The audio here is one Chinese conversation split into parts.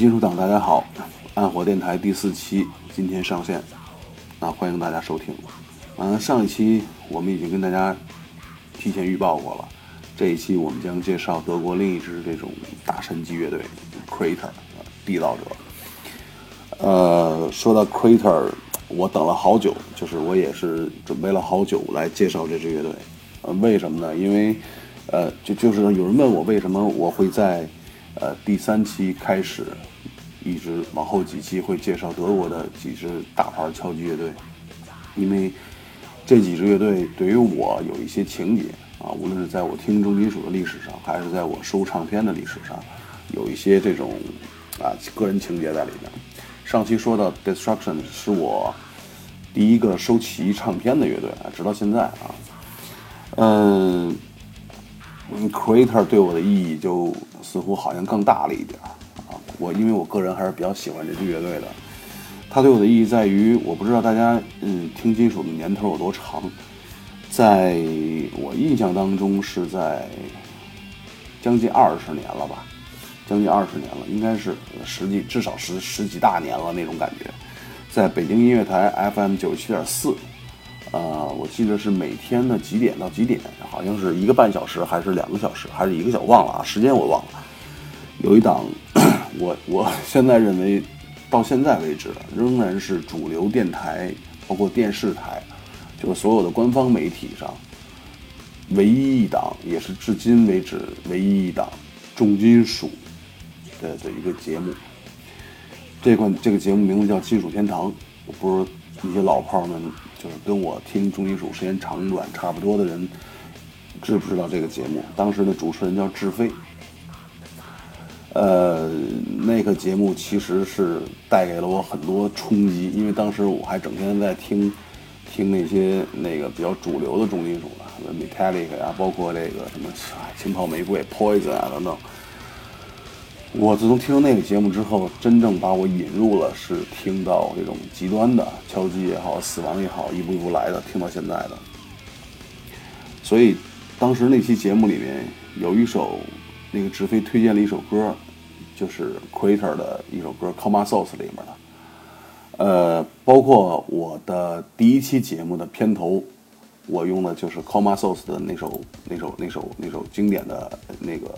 金属党，大家好！暗火电台第四期今天上线，那欢迎大家收听。嗯，上一期我们已经跟大家提前预报过了，这一期我们将介绍德国另一支这种大神级乐队 Crater，缔造者。呃，说到 Crater，我等了好久，就是我也是准备了好久来介绍这支乐队。呃，为什么呢？因为呃，就就是有人问我为什么我会在。呃，第三期开始，一直往后几期会介绍德国的几支大牌敲击乐队，因为这几支乐队对于我有一些情节啊，无论是在我听重金属的历史上，还是在我收唱片的历史上，有一些这种啊个人情节在里面。上期说到 Destruction 是我第一个收齐唱片的乐队啊，直到现在啊，嗯。Creator 对我的意义就似乎好像更大了一点啊！我因为我个人还是比较喜欢这支乐队的，它对我的意义在于，我不知道大家嗯听金属的年头有多长，在我印象当中是在将近二十年了吧，将近二十年了，应该是十几至少十十几大年了那种感觉，在北京音乐台 FM 九七点四。呃，我记得是每天的几点到几点，好像是一个半小时，还是两个小时，还是一个小忘了啊，时间我忘了。有一档，我我现在认为，到现在为止仍然是主流电台，包括电视台，就是所有的官方媒体上，唯一一档，也是至今为止唯一一档重金属的的一个节目。这款这个节目名字叫《金属天堂》，我不知道一些老炮们。就是跟我听重金属时间长短差不多的人，知不知道这个节目？当时的主持人叫志飞。呃，那个节目其实是带给了我很多冲击，因为当时我还整天在听，听那些那个比较主流的重金属的，Metallica 呀，包括这个什么青泡玫瑰、Poison 啊等等。我自从听了那个节目之后，真正把我引入了是听到这种极端的敲击也好，死亡也好，一步一步来的，听到现在的。所以，当时那期节目里面有一首，那个直飞推荐了一首歌，就是 Creator 的一首歌《Coma s o u c e》里面的。呃，包括我的第一期节目的片头，我用的就是 Coma s o u c e 的那首、那首、那首、那首经典的那个、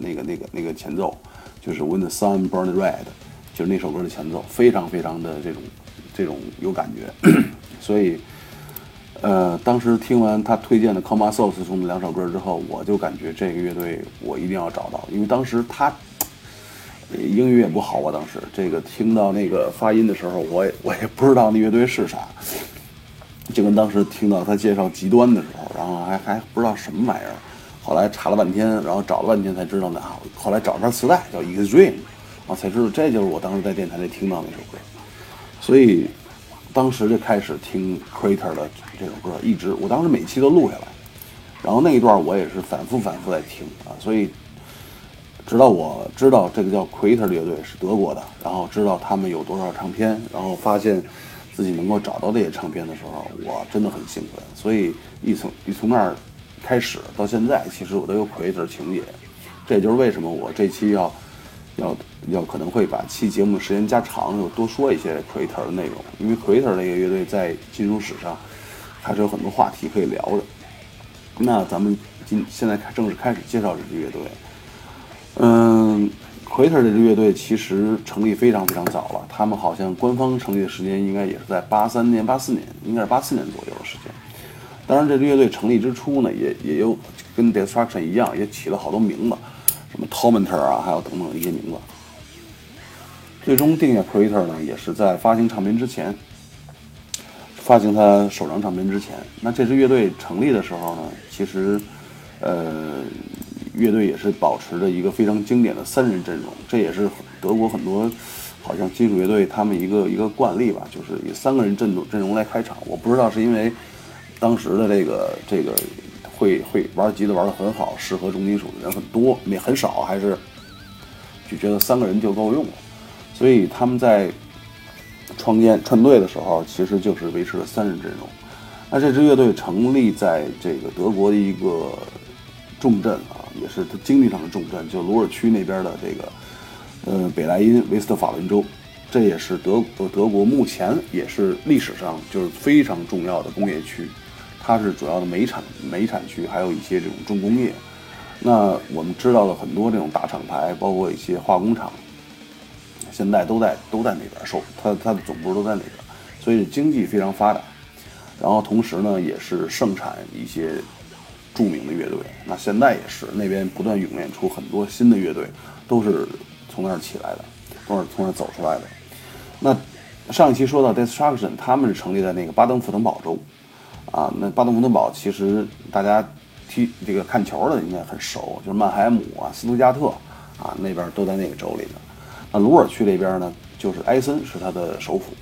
那个、那个、那个前奏。就是 When the Sun Burned Red，就是那首歌的前奏，非常非常的这种这种有感觉，所以，呃，当时听完他推荐的 Coma s o u c e 中的两首歌之后，我就感觉这个乐队我一定要找到，因为当时他英语也不好啊，当时这个听到那个发音的时候，我也我也不知道那乐队是啥，就跟当时听到他介绍极端的时候，然后还还不知道什么玩意儿。后来查了半天，然后找了半天才知道呢。后来找了张磁带叫《Extreme》，啊，才知道这就是我当时在电台里听到那首歌。所以当时就开始听 Crater 的这首歌，一直我当时每期都录下来。然后那一段我也是反复反复在听啊。所以直到我知道这个叫 Crater 乐队是德国的，然后知道他们有多少唱片，然后发现自己能够找到这些唱片的时候，我真的很兴奋。所以一从一从那儿。开始到现在，其实我都有 Creator 情节，这也就是为什么我这期要要要可能会把期节目的时间加长，又多说一些 Creator 的内容，因为 Creator 这个乐队在金属史上还是有很多话题可以聊的。那咱们今现在开正式开始介绍这支乐队。嗯，Creator 这支乐队其实成立非常非常早了，他们好像官方成立的时间应该也是在八三年、八四年，应该是八四年左右的时间。当然，这支乐队成立之初呢，也也有跟 Destruction 一样，也起了好多名字，什么 Tormentor 啊，还有等等一些名字。最终定下 Creator 呢，也是在发行唱片之前，发行他首张唱片之前。那这支乐队成立的时候呢，其实，呃，乐队也是保持着一个非常经典的三人阵容，这也是德国很多好像金属乐队他们一个一个惯例吧，就是以三个人阵容阵容来开场。我不知道是因为。当时的这个这个会会玩吉他玩的很好，适合重金属的人很多，也很少，还是就觉得三个人就够用了。所以他们在创建串队的时候，其实就是维持了三人阵容。那这支乐队成立在这个德国的一个重镇啊，也是它经济上的重镇，就鲁尔区那边的这个呃，北莱茵威斯特法伦州，这也是德德国目前也是历史上就是非常重要的工业区，它是主要的煤产煤产区，还有一些这种重工业。那我们知道了很多这种大厂牌，包括一些化工厂，现在都在都在那边收，它它的总部都在那边，所以经济非常发达。然后同时呢，也是盛产一些著名的乐队。那现在也是那边不断涌现出很多新的乐队，都是从那儿起来的，都是从那儿走出来的。那上一期说到 Destruction，他们是成立在那个巴登符腾堡州啊。那巴登符登堡其实大家踢这个看球的应该很熟，就是曼海姆啊、斯图加特啊那边都在那个州里呢。那鲁尔区这边呢，就是埃森是他的首府。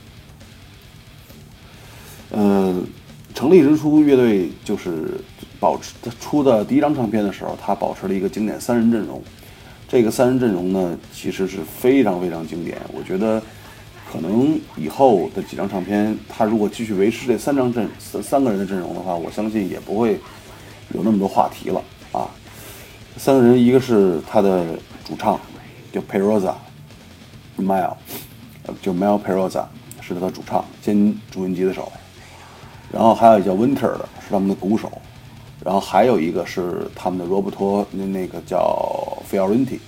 嗯，成立之初，乐队就是保持他出的第一张唱片的时候，他保持了一个经典三人阵容。这个三人阵容呢，其实是非常非常经典。我觉得，可能以后的几张唱片，他如果继续维持这三张阵三三个人的阵容的话，我相信也不会有那么多话题了啊。三个人，一个是他的主唱，叫 Peroza，Mel，就 Mel Peroza 是他的主唱兼主音吉他手。然后还有一叫 Winter 的，是他们的鼓手，然后还有一个是他们的罗伯托，那那个叫 Fiorenty。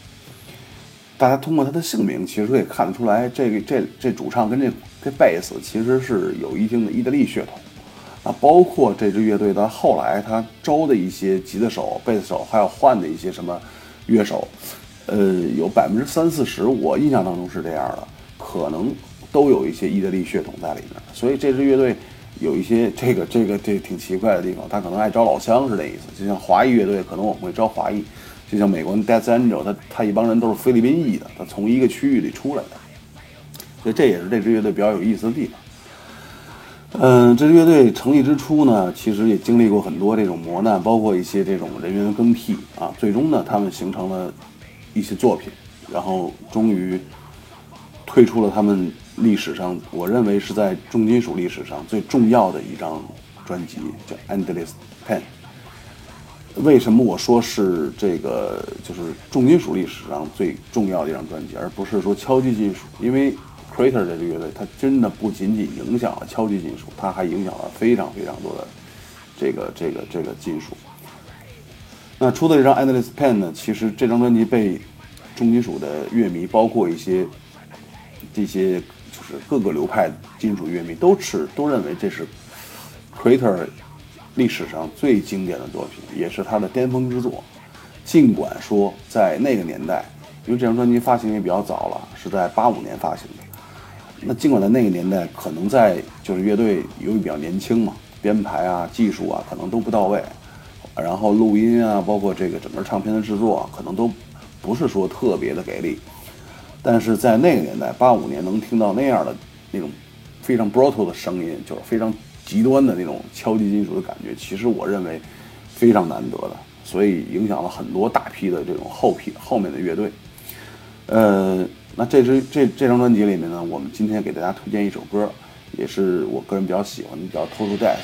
大家通过他的姓名，其实可以看得出来，这个这这主唱跟这这贝斯其实是有一定的意大利血统。啊，包括这支乐队到后来他招的一些吉他手、贝斯手，还有换的一些什么乐手，呃，有百分之三四十，我印象当中是这样的，可能都有一些意大利血统在里面。所以这支乐队。有一些这个这个这挺奇怪的地方，他可能爱招老乡是那意思，就像华裔乐队，可能我们会招华裔，就像美国的 Death Angel，他他一帮人都是菲律宾裔的，他从一个区域里出来的，所以这也是这支乐队比较有意思的地方。嗯，这支乐队成立之初呢，其实也经历过很多这种磨难，包括一些这种人员更替啊，最终呢，他们形成了一些作品，然后终于推出了他们。历史上，我认为是在重金属历史上最重要的一张专辑，叫《Endless Pain》。为什么我说是这个就是重金属历史上最重要的一张专辑，而不是说敲击金属？因为 Crater 这个乐队，它真的不仅仅影响了敲击金属，它还影响了非常非常多的这个这个这个金属。那出的这张《Endless Pain》呢？其实这张专辑被重金属的乐迷，包括一些这些就是。各个流派金属乐迷都是都认为这是 Crater 历史上最经典的作品，也是他的巅峰之作。尽管说在那个年代，因为这张专辑发行也比较早了，是在八五年发行的。那尽管在那个年代，可能在就是乐队由于比较年轻嘛，编排啊、技术啊可能都不到位，然后录音啊，包括这个整个唱片的制作，可能都不是说特别的给力。但是在那个年代，八五年能听到那样的那种非常 brutal 的声音，就是非常极端的那种敲击金属的感觉，其实我认为非常难得的，所以影响了很多大批的这种后批后面的乐队。呃，那这支这这张专辑里面呢，我们今天给大家推荐一首歌，也是我个人比较喜欢的，叫《Total Death》。》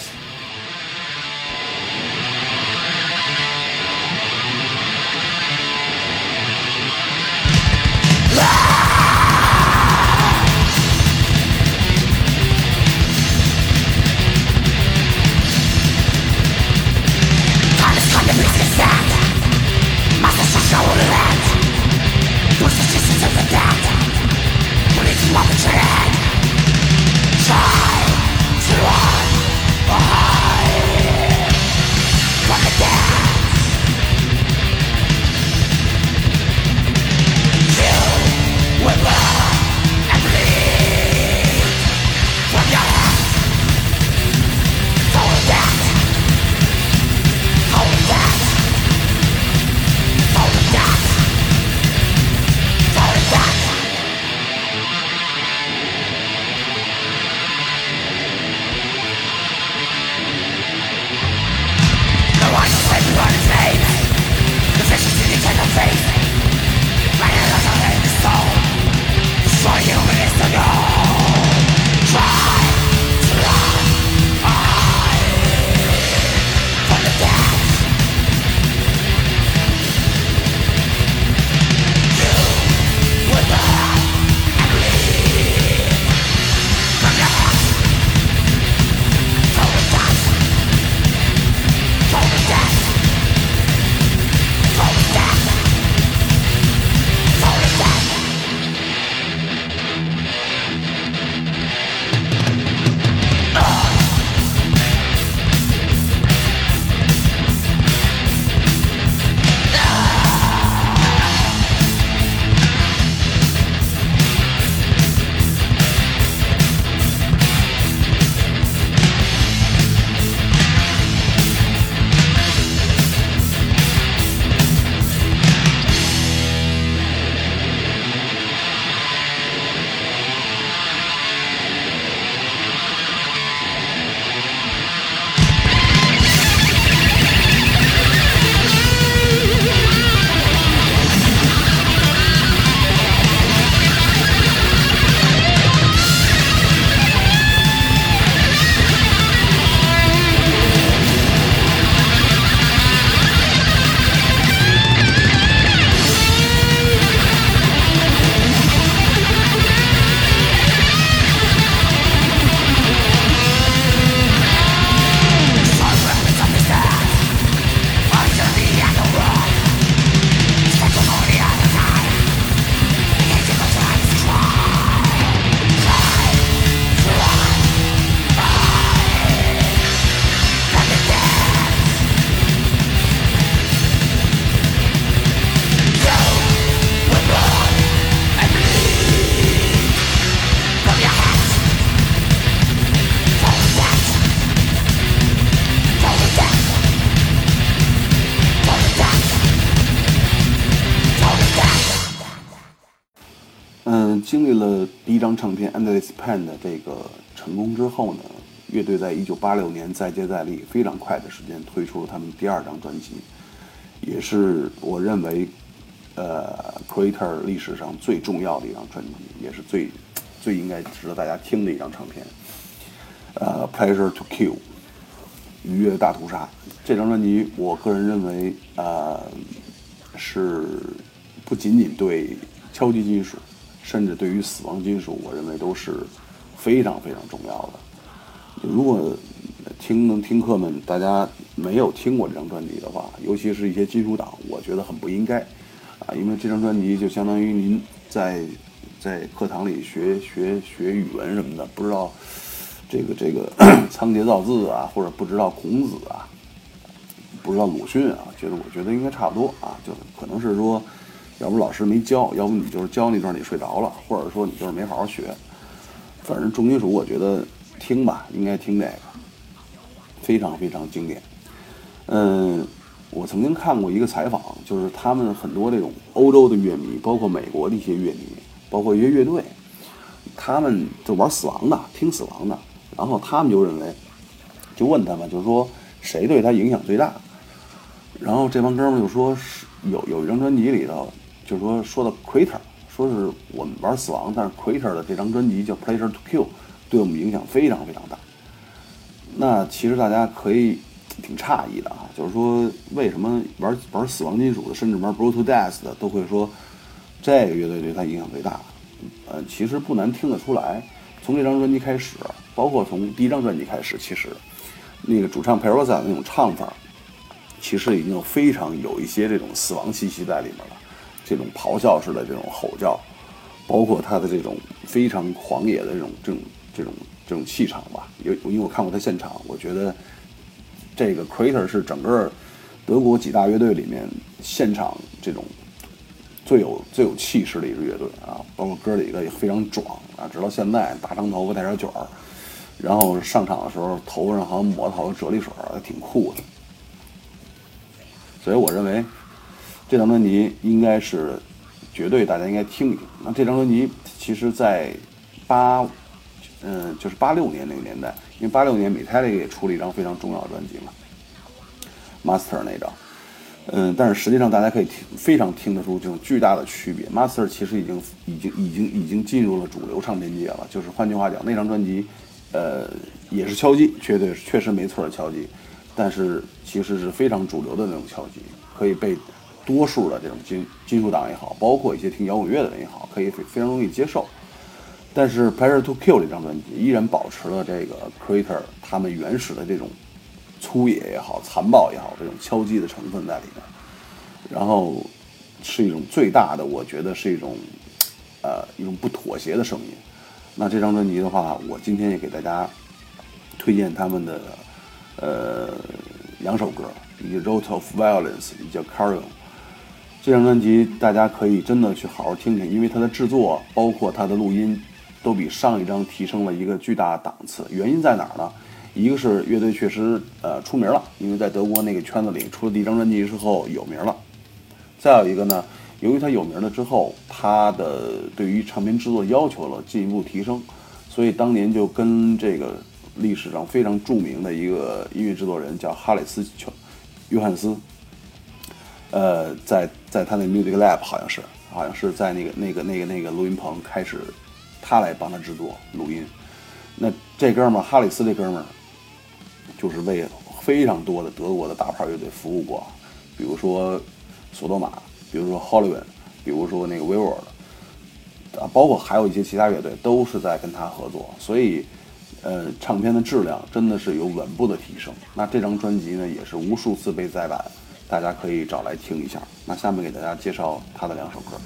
的这个成功之后呢，乐队在一九八六年再接再厉，非常快的时间推出了他们第二张专辑，也是我认为，呃，Creator 历史上最重要的一张专辑，也是最最应该值得大家听的一张唱片。呃，《Pleasure to Kill》愉悦大屠杀这张专辑，我个人认为，呃，是不仅仅对敲击金属。甚至对于死亡金属，我认为都是非常非常重要的。如果听能听课们大家没有听过这张专辑的话，尤其是一些金属党，我觉得很不应该啊，因为这张专辑就相当于您在在课堂里学学学语文什么的，不知道这个这个 仓颉造字啊，或者不知道孔子啊，不知道鲁迅啊，觉得我觉得应该差不多啊，就可能是说。要不老师没教，要不你就是教那段你睡着了，或者说你就是没好好学。反正重金属，我觉得听吧，应该听这个，非常非常经典。嗯，我曾经看过一个采访，就是他们很多这种欧洲的乐迷，包括美国的一些乐迷，包括一些乐队，他们就玩死亡的，听死亡的，然后他们就认为，就问他们，就是说谁对他影响最大？然后这帮哥们就说是有有一张专辑里头。就是说，说到 Crater，说是我们玩死亡，但是 Crater 的这张专辑叫《Pleasure to Kill》，对我们影响非常非常大。那其实大家可以挺诧异的啊，就是说为什么玩玩死亡金属的，甚至玩 Brutal Death 的，都会说这个乐队对他影响最大？呃，其实不难听得出来，从这张专辑开始，包括从第一张专辑开始，其实那个主唱 p e r o s a 那种唱法，其实已经非常有一些这种死亡气息在里面了。这种咆哮式的这种吼叫，包括他的这种非常狂野的这种这种这种这种气场吧。因因为我看过他现场，我觉得这个 Crater 是整个德国几大乐队里面现场这种最有最有气势的一支乐队啊。包括哥几个也非常壮啊，直到现在大长头发带点卷儿，然后上场的时候头上好像抹了好多啫喱水儿，挺酷的。所以我认为。这张专辑应该是绝对大家应该听一听。那这张专辑其实，在八，嗯，就是八六年那个年代，因为八六年 Metallica 也出了一张非常重要的专辑嘛，Master 那张，嗯，但是实际上大家可以听非常听得出这种巨大的区别。Master 其实已经已经已经已经进入了主流唱片界了，就是换句话讲，那张专辑，呃，也是敲击，绝对确实没错的敲击，但是其实是非常主流的那种敲击，可以被。多数的这种金金属党也好，包括一些听摇滚乐的人也好，可以非非常容易接受。但是《Pleasure to Kill》这张专辑依然保持了这个 Creator 他们原始的这种粗野也好、残暴也好这种敲击的成分在里面。然后是一种最大的，我觉得是一种呃一种不妥协的声音。那这张专辑的话，我今天也给大家推荐他们的呃两首歌，一个《Road of Violence》，一个叫《Carrion》。这张专辑大家可以真的去好好听听，因为它的制作包括它的录音，都比上一张提升了一个巨大档次。原因在哪儿呢？一个是乐队确实呃出名了，因为在德国那个圈子里出了第一张专辑之后有名了。再有一个呢，由于他有名了之后，他的对于唱片制作要求了进一步提升，所以当年就跟这个历史上非常著名的一个音乐制作人叫哈里斯·约翰斯。呃，在在他那 Music Lab 好像是，好像是在那个那个那个那个录音棚开始，他来帮他制作录音。那这哥们儿哈里斯这哥们儿，就是为非常多的德国的大牌乐队服务过，比如说索多玛，比如说 Hollywood，比如说那个 w e w o r d 啊，包括还有一些其他乐队都是在跟他合作，所以呃，唱片的质量真的是有稳步的提升。那这张专辑呢，也是无数次被再版。大家可以找来听一下。那下面给大家介绍他的两首歌。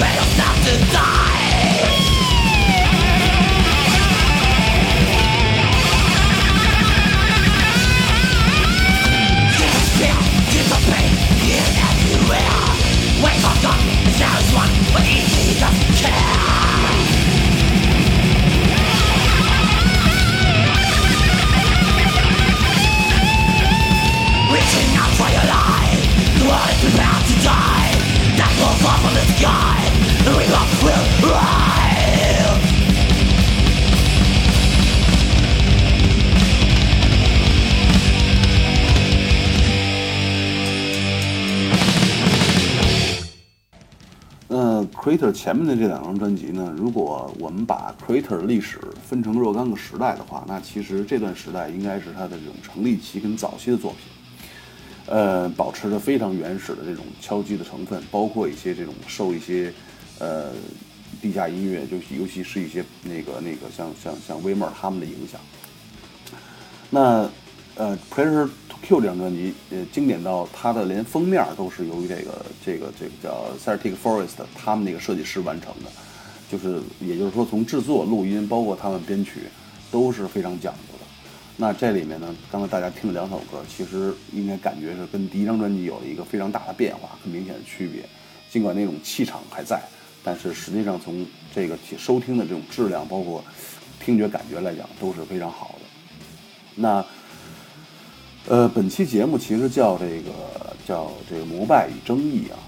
May not to die. 前面的这两张专辑呢，如果我们把 Crater 历史分成若干个时代的话，那其实这段时代应该是他的这种成立期跟早期的作品，呃，保持着非常原始的这种敲击的成分，包括一些这种受一些呃地下音乐，就尤其是一些那个那个像像像 w 威 m e r 他们的影响。那呃 Crater Q 这张专辑，呃，经典到它的连封面都是由于这个这个这个叫 Celtic Forest 他们那个设计师完成的，就是也就是说从制作、录音，包括他们编曲都是非常讲究的。那这里面呢，刚才大家听了两首歌，其实应该感觉是跟第一张专辑有了一个非常大的变化，很明显的区别。尽管那种气场还在，但是实际上从这个收听的这种质量，包括听觉感觉来讲，都是非常好的。那。呃，本期节目其实叫这个叫这个膜拜与争议啊。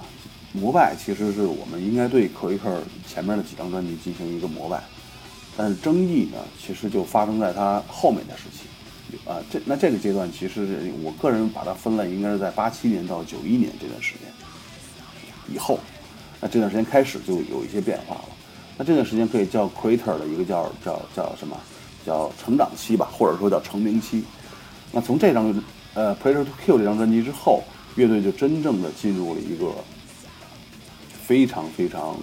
膜拜其实是我们应该对克维克前面的几张专辑进行一个膜拜，但是争议呢，其实就发生在他后面的时期。啊，这那这个阶段其实我个人把它分类，应该是在八七年到九一年这段时间以后。那这段时间开始就有一些变化了。那这段时间可以叫 Creator 的一个叫叫叫什么？叫成长期吧，或者说叫成名期。那从这张呃《Pleasure to Kill》这张专辑之后，乐队就真正的进入了一个非常非常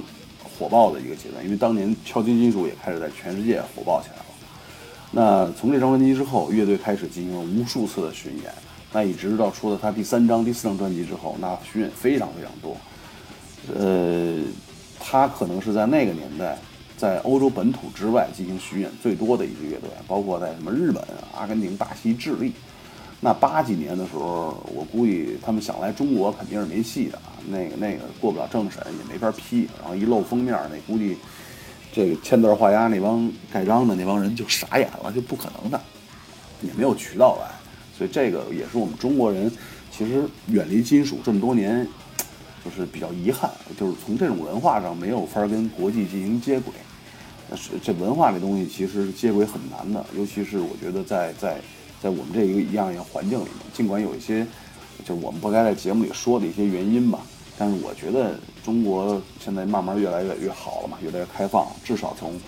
火爆的一个阶段，因为当年敲击金属也开始在全世界火爆起来了。那从这张专辑之后，乐队开始进行了无数次的巡演，那一直到出了他第三张、第四张专辑之后，那巡演非常非常多。呃，他可能是在那个年代，在欧洲本土之外进行巡演最多的一支乐队，包括在什么日本、阿根廷、巴西、智利。那八几年的时候，我估计他们想来中国肯定是没戏的啊，那个那个过不了政审，也没法批，然后一露封面，那估计这个签字画押那帮盖章的那帮人就傻眼了，就不可能的，也没有渠道来，所以这个也是我们中国人其实远离金属这么多年。就是比较遗憾，就是从这种文化上没有法跟国际进行接轨。这文化这东西其实接轨很难的，尤其是我觉得在在在我们这一个一样一样环境里面，尽管有一些就我们不该在节目里说的一些原因吧，但是我觉得中国现在慢慢越来越越好了嘛，越来越开放，至少从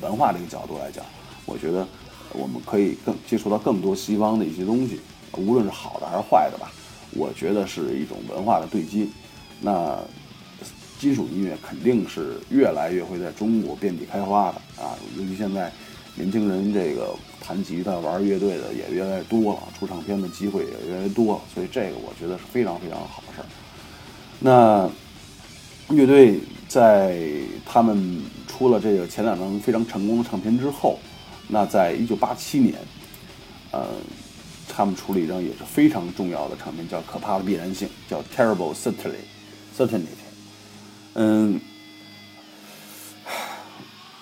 文化这个角度来讲，我觉得我们可以更接触到更多西方的一些东西，无论是好的还是坏的吧。我觉得是一种文化的对接，那金属音乐肯定是越来越会在中国遍地开花的啊！尤其现在年轻人这个弹吉他、玩乐队的也越来越多了，出唱片的机会也越来越多了，所以这个我觉得是非常非常好的事儿。那乐队在他们出了这个前两张非常成功的唱片之后，那在一九八七年，呃。他们出了一张也是非常重要的唱片，叫《可怕的必然性》，叫《Terrible Certainty》。Certainty。嗯，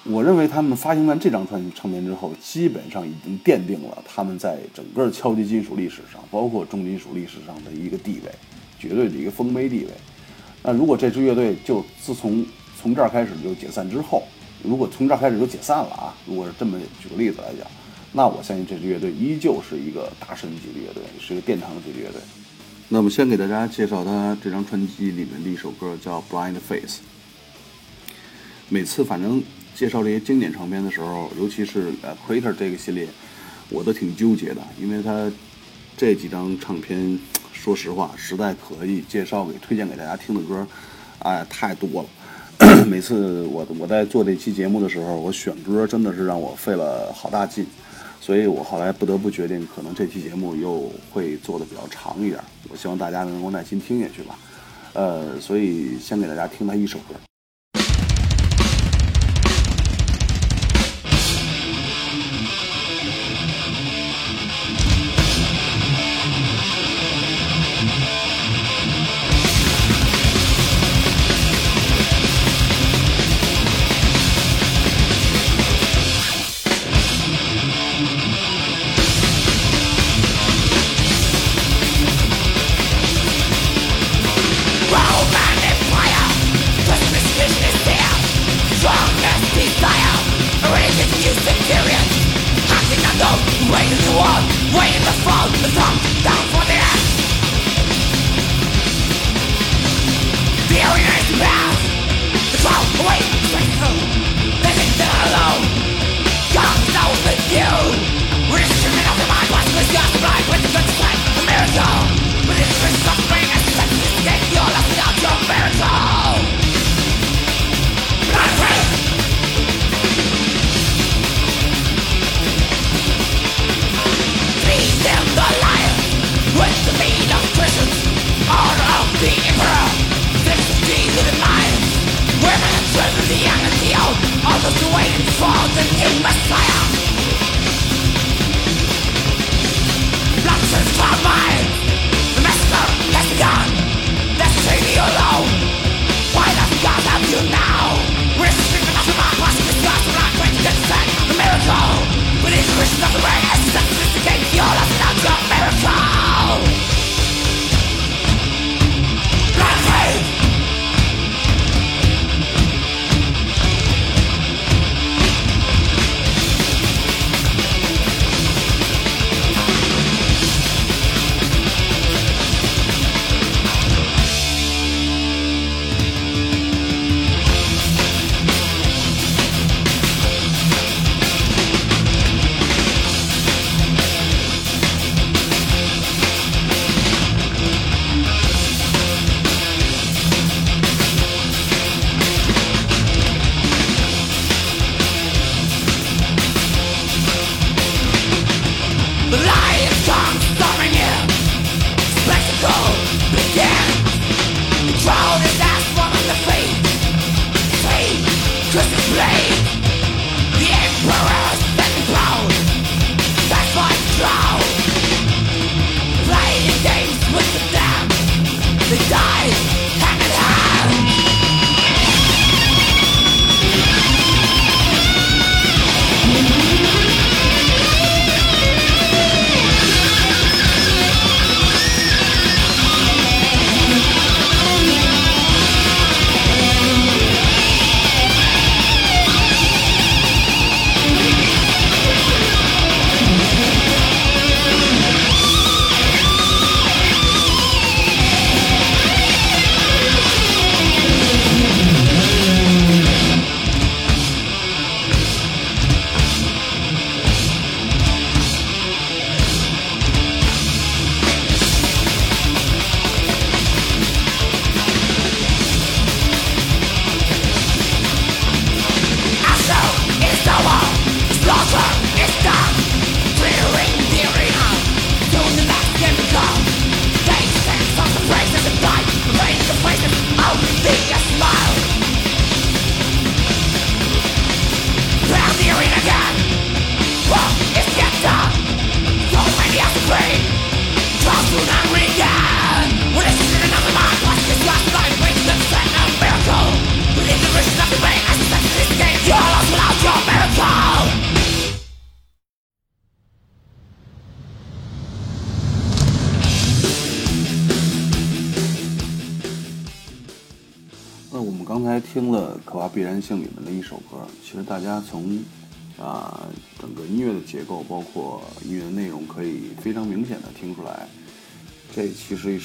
我认为他们发行完这张唱唱片之后，基本上已经奠定了他们在整个敲击金属历史上，包括重金属历史上的一个地位，绝对的一个丰碑地位。那如果这支乐队就自从从这儿开始就解散之后，如果从这儿开始就解散了啊，如果是这么举个例子来讲。那我相信这支乐队依旧是一个大神级的乐队，是一个殿堂级的乐队。那么先给大家介绍他这张专辑里面的一首歌，叫《Blind Face》。每次反正介绍这些经典唱片的时候，尤其是呃《Crater》这个系列，我都挺纠结的，因为他这几张唱片，说实话，实在可以介绍给推荐给大家听的歌，哎，太多了。每次我我在做这期节目的时候，我选歌真的是让我费了好大劲。所以我后来不得不决定，可能这期节目又会做的比较长一点。我希望大家能够耐心听下去吧。呃，所以先给大家听他一首歌。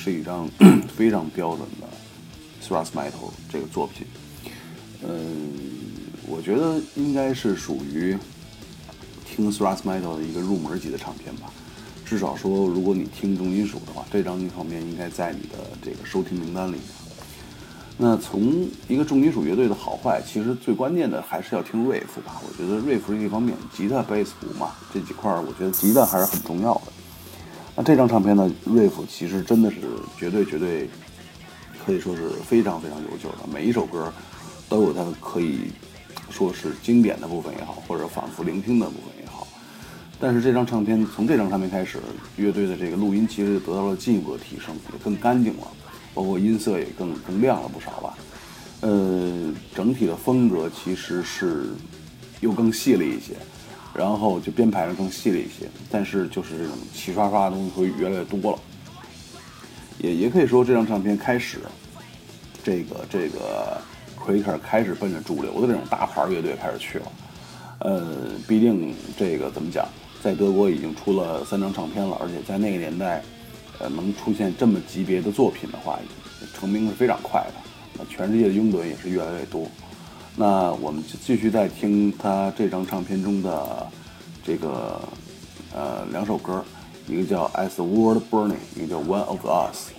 是一张 非常标准的 thrash metal 这个作品。嗯，我觉得应该是属于听 thrash metal 的一个入门级的唱片吧。至少说，如果你听重金属的话，这张唱片应该在你的这个收听名单里。那从一个重金属乐队的好坏，其实最关键的还是要听 riff 吧。我觉得 riff 是一方面，吉他、贝斯、鼓嘛，这几块儿，我觉得吉他还是很重要的。那这张唱片呢，riff 其实真的是绝对绝对可以说是非常非常优秀的，每一首歌都有它可以说是经典的部分也好，或者反复聆听的部分也好。但是这张唱片从这张唱片开始，乐队的这个录音其实得到了进一步的提升，也更干净了。包括音色也更更亮了不少吧，呃，整体的风格其实是又更细了一些，然后就编排的更细了一些，但是就是这种齐刷刷的东西会越来越多了，也也可以说这张唱片开始，这个这个 Quaker 开始奔着主流的这种大牌乐队开始去了，呃，毕竟这个怎么讲，在德国已经出了三张唱片了，而且在那个年代。呃，能出现这么级别的作品的话，成名是非常快的。那全世界的拥趸也是越来越多。那我们继续再听他这张唱片中的这个呃两首歌，一个叫《As the World Burning》，一个叫《One of Us》。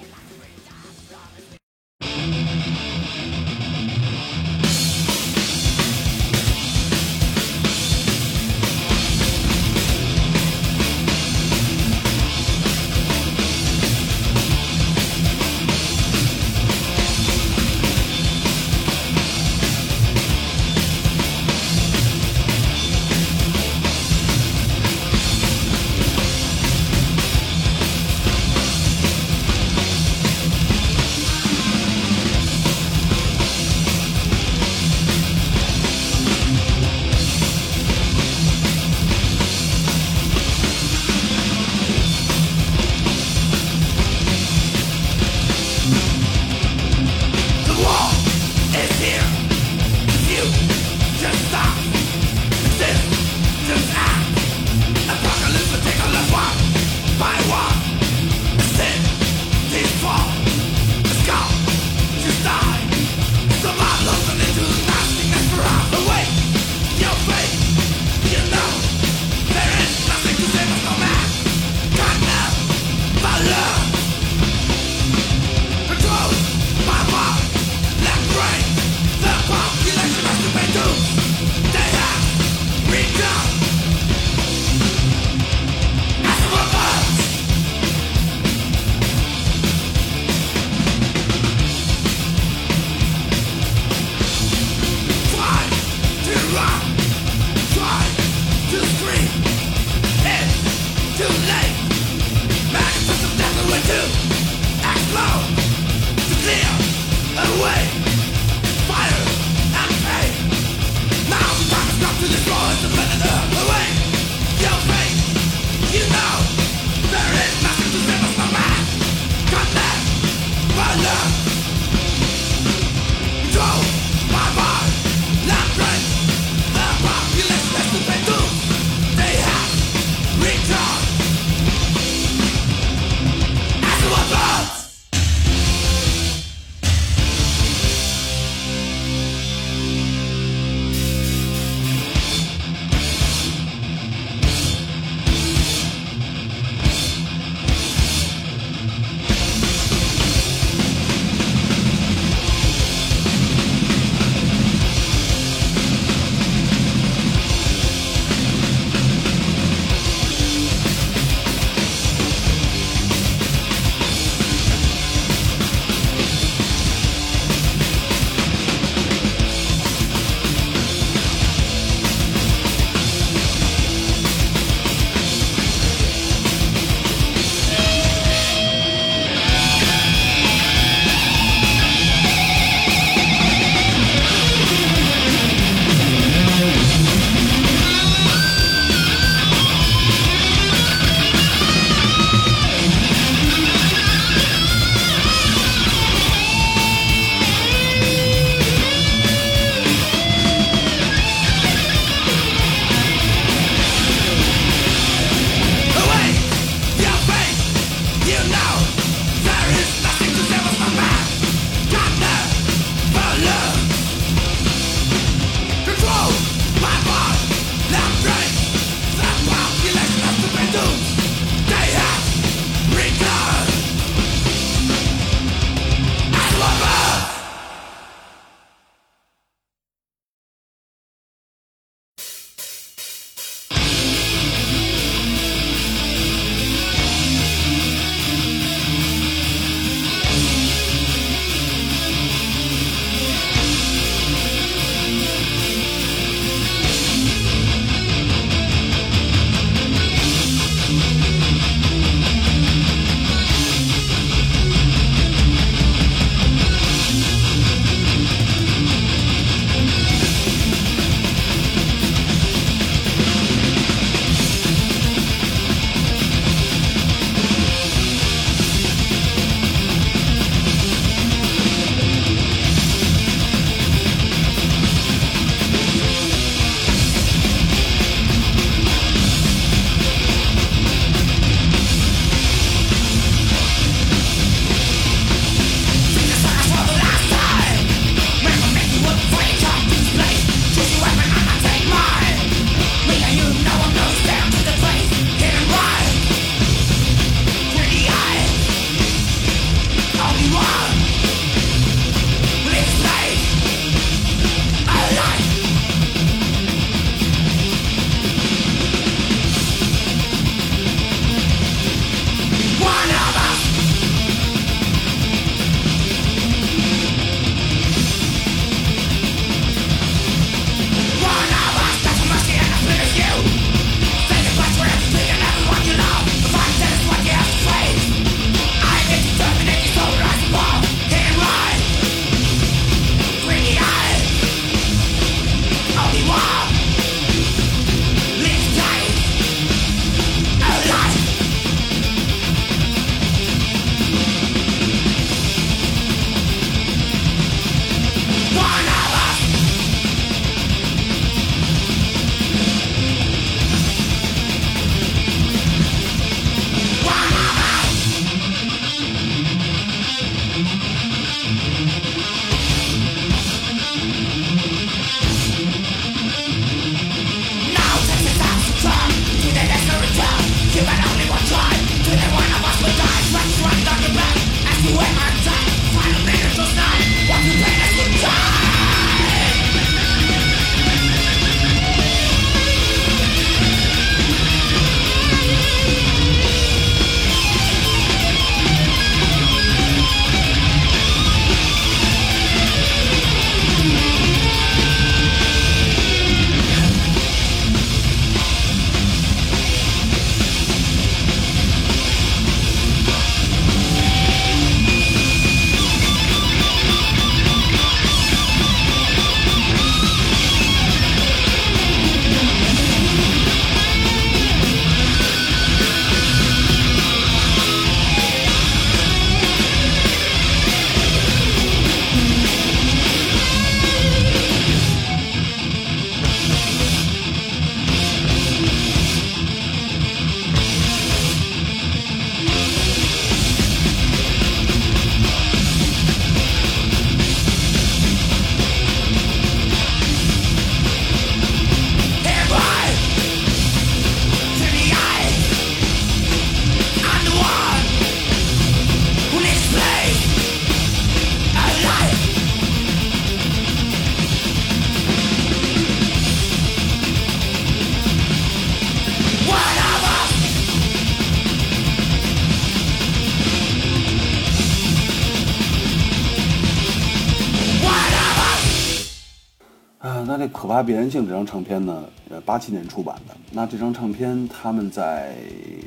怕必然性这张唱片呢，呃，八七年出版的。那这张唱片他们在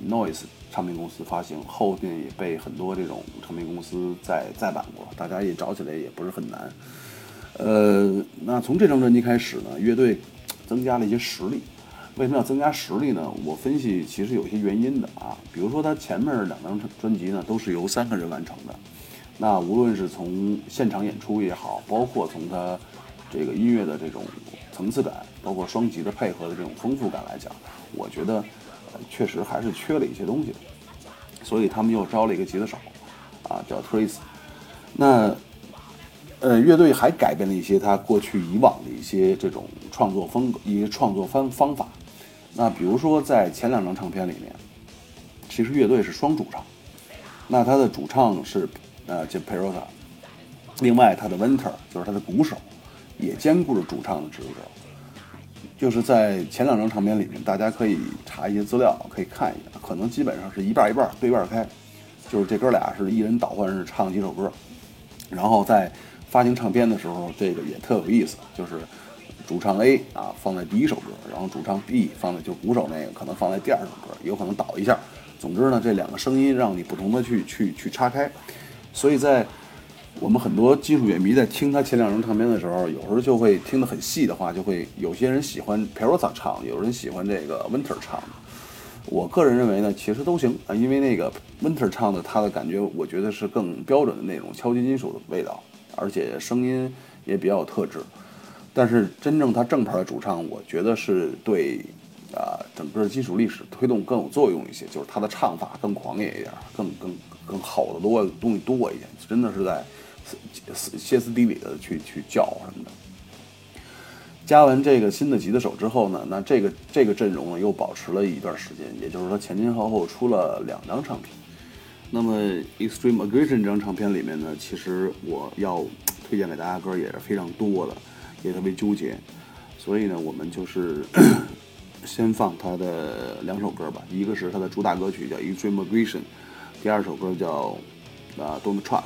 Noise 唱片公司发行，后面也被很多这种唱片公司再再版过，大家也找起来也不是很难。呃，那从这张专辑开始呢，乐队增加了一些实力。为什么要增加实力呢？我分析其实有一些原因的啊。比如说，他前面两张专辑呢，都是由三个人完成的。那无论是从现场演出也好，包括从他这个音乐的这种。层次感，包括双极的配合的这种丰富感来讲，我觉得，确实还是缺了一些东西。所以他们又招了一个吉他手，啊，叫 Trace。那，呃，乐队还改变了一些他过去以往的一些这种创作风格、一些创作方方法。那比如说在前两张唱片里面，其实乐队是双主唱。那他的主唱是呃 Jim Perota，另外他的 Winter 就是他的鼓手。也兼顾着主唱的职责，就是在前两张唱片里面，大家可以查一些资料，可以看一下，可能基本上是一半一半对半开，就是这哥俩是一人倒换着唱几首歌，然后在发行唱片的时候，这个也特有意思，就是主唱 A 啊放在第一首歌，然后主唱 B 放在就鼓手那个可能放在第二首歌，有可能倒一下，总之呢，这两个声音让你不同的去去去插开，所以在。我们很多金属乐迷在听他前两张唱片的时候，有时候就会听得很细的话，就会有些人喜欢 p e r o z a 唱，有人喜欢这个 Winter 唱。我个人认为呢，其实都行啊，因为那个 Winter 唱的他的感觉，我觉得是更标准的那种敲击金属的味道，而且声音也比较有特质。但是真正他正牌的主唱，我觉得是对啊整个金属历史推动更有作用一些，就是他的唱法更狂野一点，更更更好的多东西多一点，真的是在。歇斯底里的去去叫什么的。加完这个新的吉他手之后呢，那这个这个阵容呢又保持了一段时间，也就是说前前后后出了两张唱片。那么《Extreme Aggression》这张唱片里面呢，其实我要推荐给大家歌也是非常多的，也特别纠结。所以呢，我们就是 先放他的两首歌吧，一个是他的主打歌曲叫《Extreme Aggression》，第二首歌叫啊《Don't Trust》。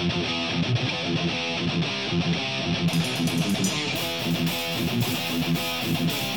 Creator 在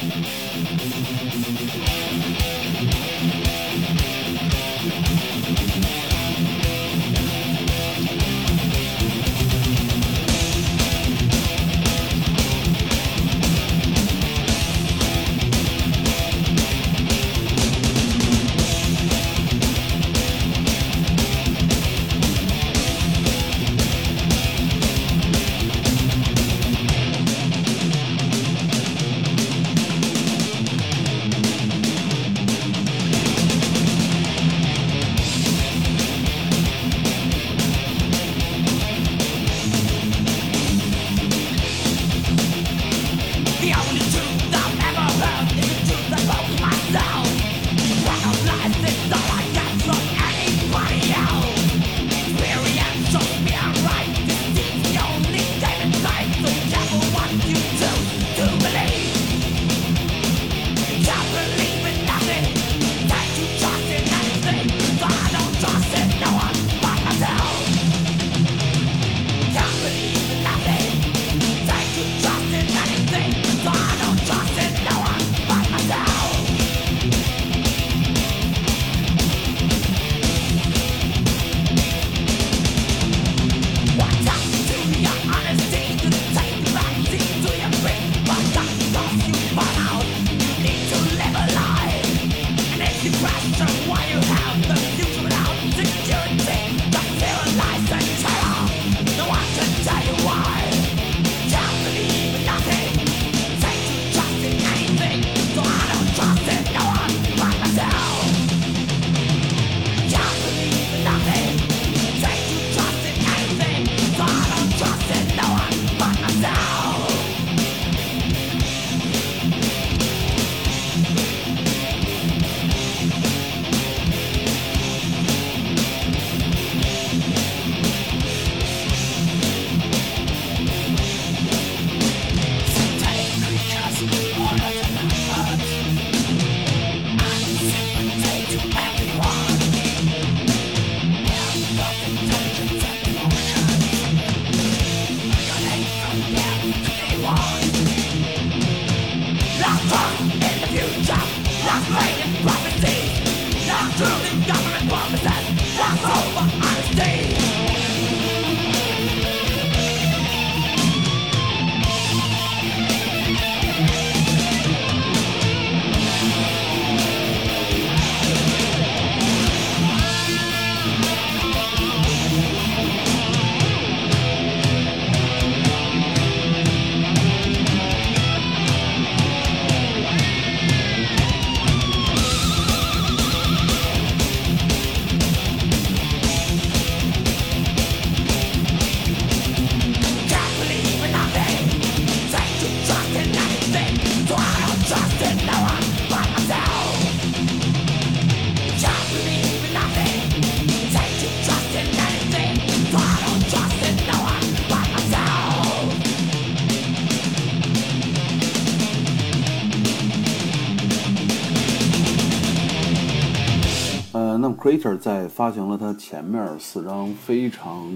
发行了他前面四张非常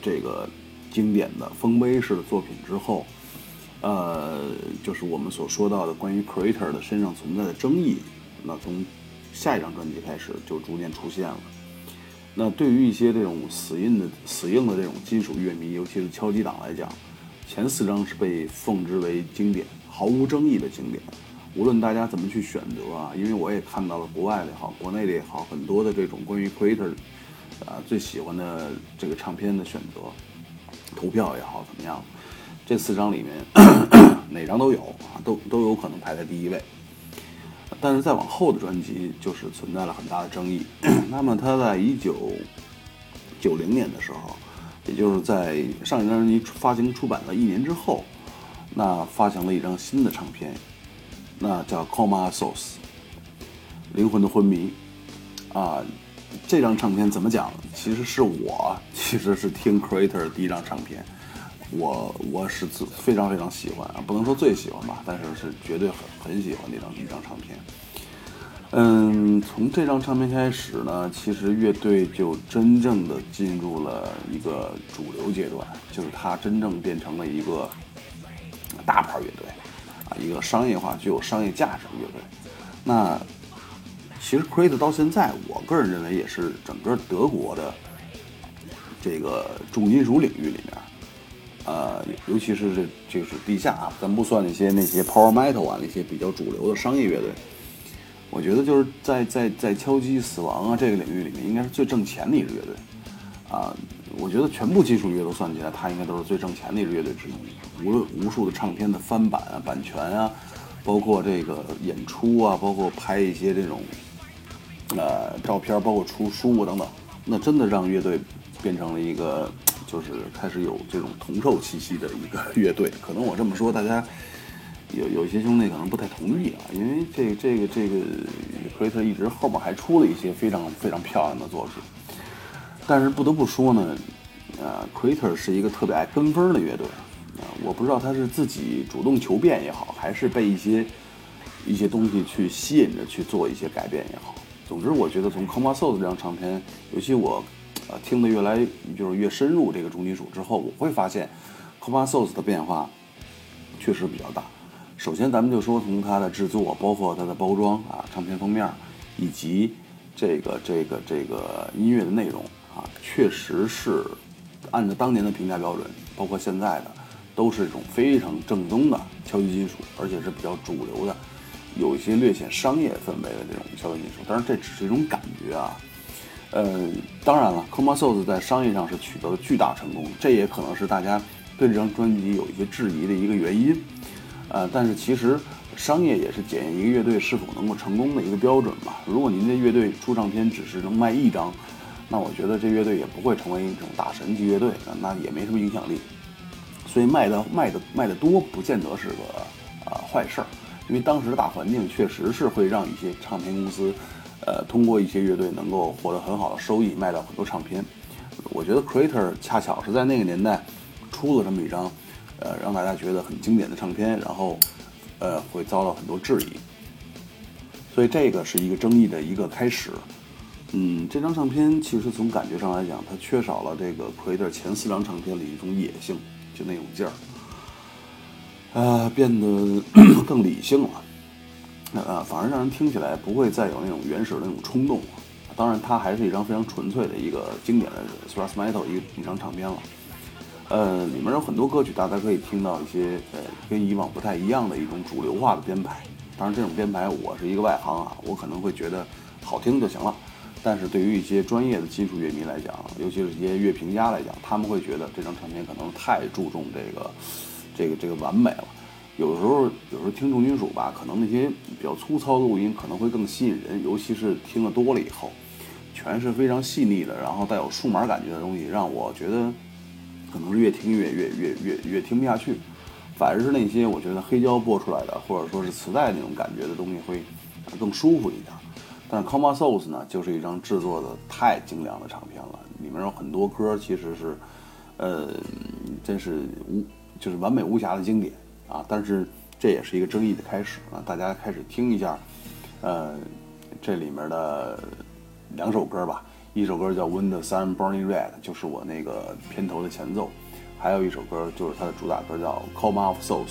这个经典的丰碑式的作品之后，呃，就是我们所说到的关于 Creator 的身上存在的争议，那从下一张专辑开始就逐渐出现了。那对于一些这种死硬的死硬的这种金属乐迷，尤其是敲击党来讲，前四张是被奉之为经典，毫无争议的经典。无论大家怎么去选择啊，因为我也看到了国外的也好，国内的也好，很多的这种关于 Creator 啊最喜欢的这个唱片的选择，投票也好怎么样，这四张里面哪张都有啊，都都有可能排在第一位。但是再往后的专辑就是存在了很大的争议。那么他在一九九零年的时候，也就是在上一张专辑发行出版了一年之后，那发行了一张新的唱片。那叫《Coma Sauce》，灵魂的昏迷啊！这张唱片怎么讲？其实是我其实是听 Creator 的第一张唱片，我我是非常非常喜欢啊，不能说最喜欢吧，但是是绝对很很喜欢那张一张唱片。嗯，从这张唱片开始呢，其实乐队就真正的进入了一个主流阶段，就是它真正变成了一个大牌乐队啊，一个商业化、具有商业价值的乐队。那其实 create 到现在，我个人认为也是整个德国的这个重金属领域里面，呃，尤其是这就是地下啊，咱不算那些那些 Power Metal 啊那些比较主流的商业乐队。我觉得就是在在在敲击死亡啊这个领域里面，应该是最挣钱的一支乐队，啊，我觉得全部金属乐都算起来，它应该都是最挣钱的一支乐队之一。无论无数的唱片的翻版啊、版权啊，包括这个演出啊，包括拍一些这种呃照片，包括出书等等，那真的让乐队变成了一个就是开始有这种铜臭气息的一个乐队。可能我这么说，大家。有有一些兄弟可能不太同意啊，因为这这个这个 c r a t e r 一直后面还出了一些非常非常漂亮的作品，但是不得不说呢，呃 c r a t e r 是一个特别爱跟风的乐队啊，我不知道他是自己主动求变也好，还是被一些一些东西去吸引着去做一些改变也好，总之我觉得从 Coma Soul 这张唱片，尤其我呃听得越来就是越深入这个重金属之后，我会发现 Coma Soul 的变化确实比较大。首先，咱们就说从它的制作，包括它的包装啊，唱片封面，以及这个这个这个音乐的内容啊，确实是按照当年的评价标准，包括现在的，都是一种非常正宗的敲击金属，而且是比较主流的，有一些略显商业氛围的这种敲击金属。当然，这只是一种感觉啊。呃，当然了，Coma Souls 在商业上是取得了巨大成功，这也可能是大家对这张专辑有一些质疑的一个原因。呃，但是其实商业也是检验一个乐队是否能够成功的一个标准嘛。如果您这乐队出唱片只是能卖一张，那我觉得这乐队也不会成为一种大神级乐队，那也没什么影响力。所以卖的卖的卖的多，不见得是个呃坏事儿，因为当时的大环境确实是会让一些唱片公司，呃，通过一些乐队能够获得很好的收益，卖到很多唱片。我觉得 Creator 恰巧是在那个年代出了这么一张。呃，让大家觉得很经典的唱片，然后，呃，会遭到很多质疑，所以这个是一个争议的一个开始。嗯，这张唱片其实从感觉上来讲，它缺少了这个 Creator 前四张唱片里一种野性，就那种劲儿，啊，变得 更理性了，呃，反而让人听起来不会再有那种原始的那种冲动。当然，它还是一张非常纯粹的一个经典的 thrash metal 一一张唱片了。呃，里面有很多歌曲，大家可以听到一些呃跟以往不太一样的一种主流化的编排。当然，这种编排我是一个外行啊，我可能会觉得好听就行了。但是对于一些专业的金属乐迷来讲，尤其是一些乐评家来讲，他们会觉得这张唱片可能太注重这个这个这个完美了。有时候有时候听重金属吧，可能那些比较粗糙的录音可能会更吸引人，尤其是听得多了以后，全是非常细腻的，然后带有数码感觉的东西，让我觉得。可能是越听越越越越越听不下去，反而是那些我觉得黑胶播出来的，或者说是磁带那种感觉的东西会更舒服一点。但是 Coma Souls 呢，就是一张制作的太精良的唱片了，里面有很多歌其实是，呃，真是无就是完美无瑕的经典啊。但是这也是一个争议的开始啊，大家开始听一下，呃，这里面的两首歌吧。一首歌叫《When the Sun Burning Red》，就是我那个片头的前奏；还有一首歌就是它的主打歌叫《Coma of Souls》。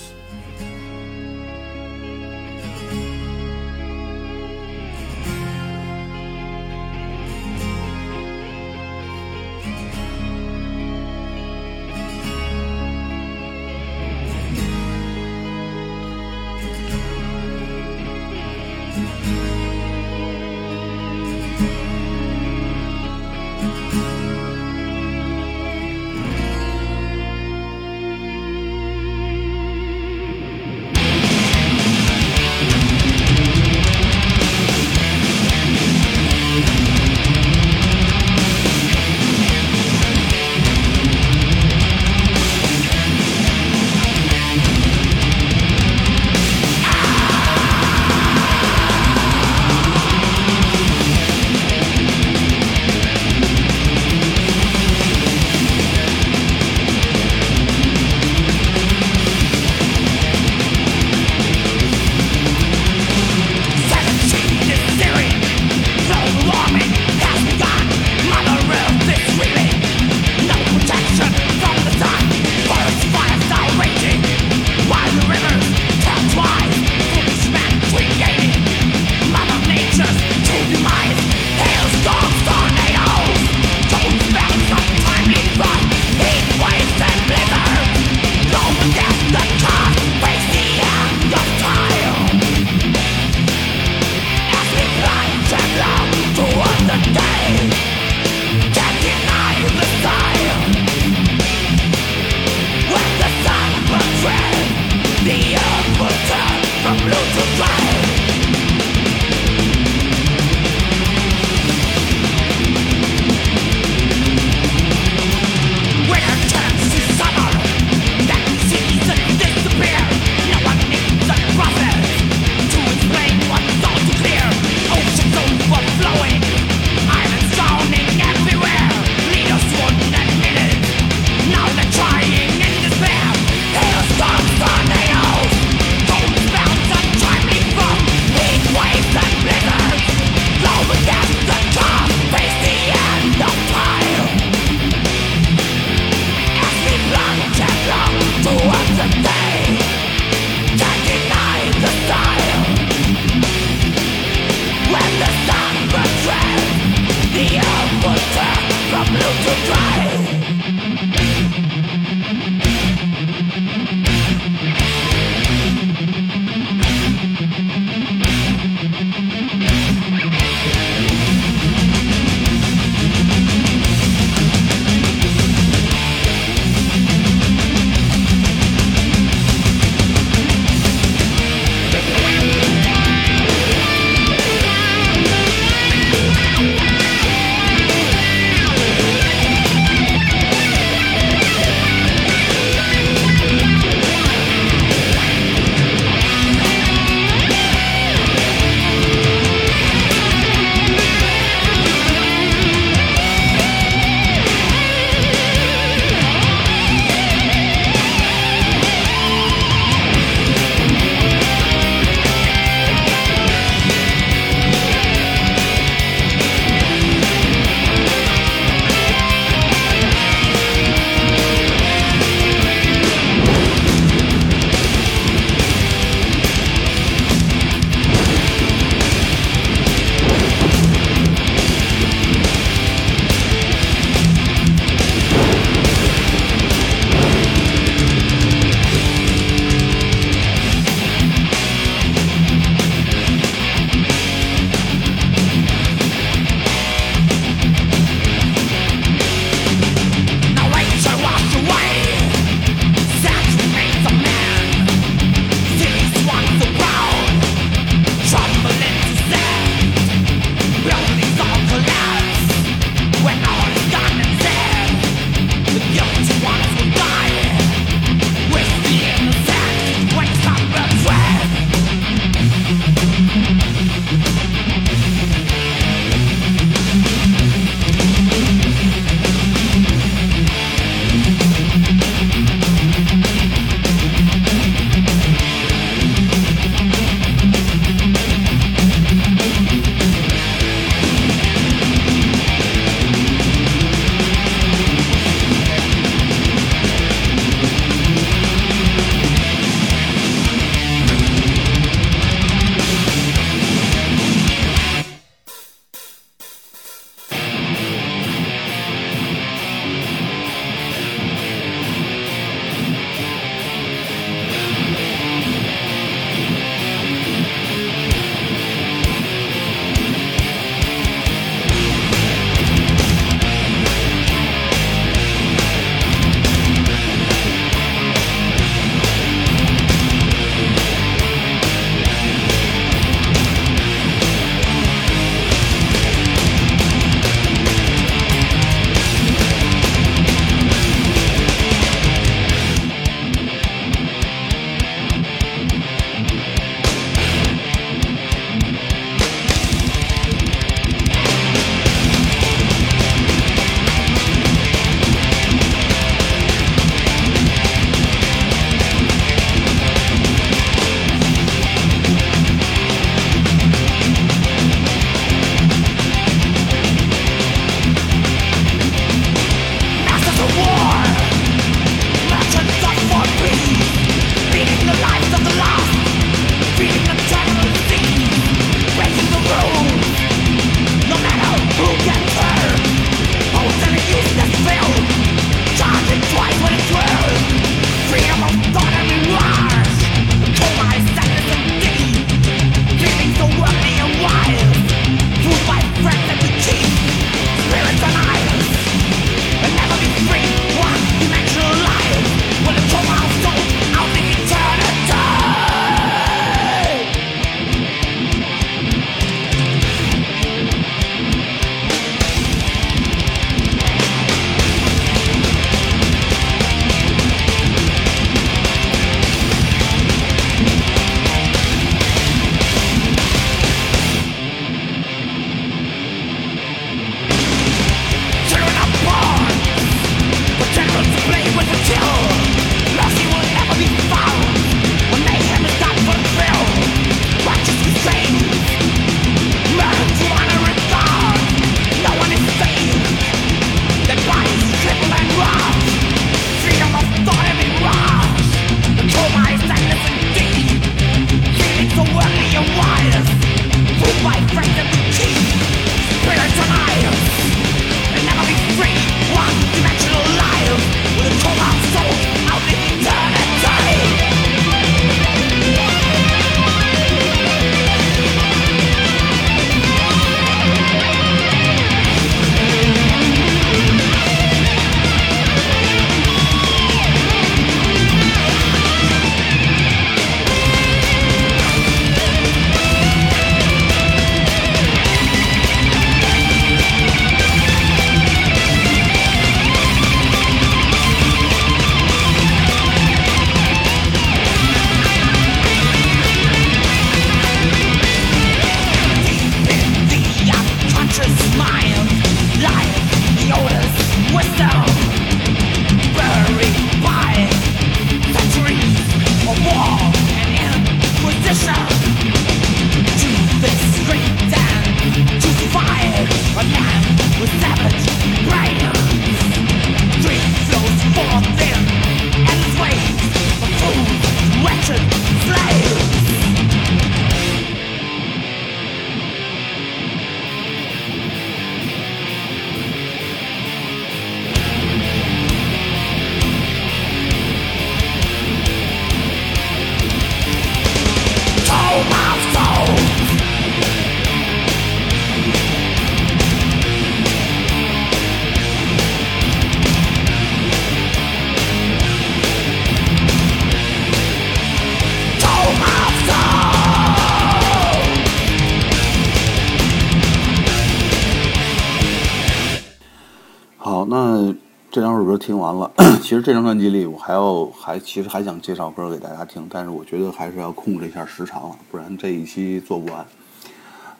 听完了，其实这张专辑里我还要还其实还想介绍歌给大家听，但是我觉得还是要控制一下时长了，不然这一期做不完。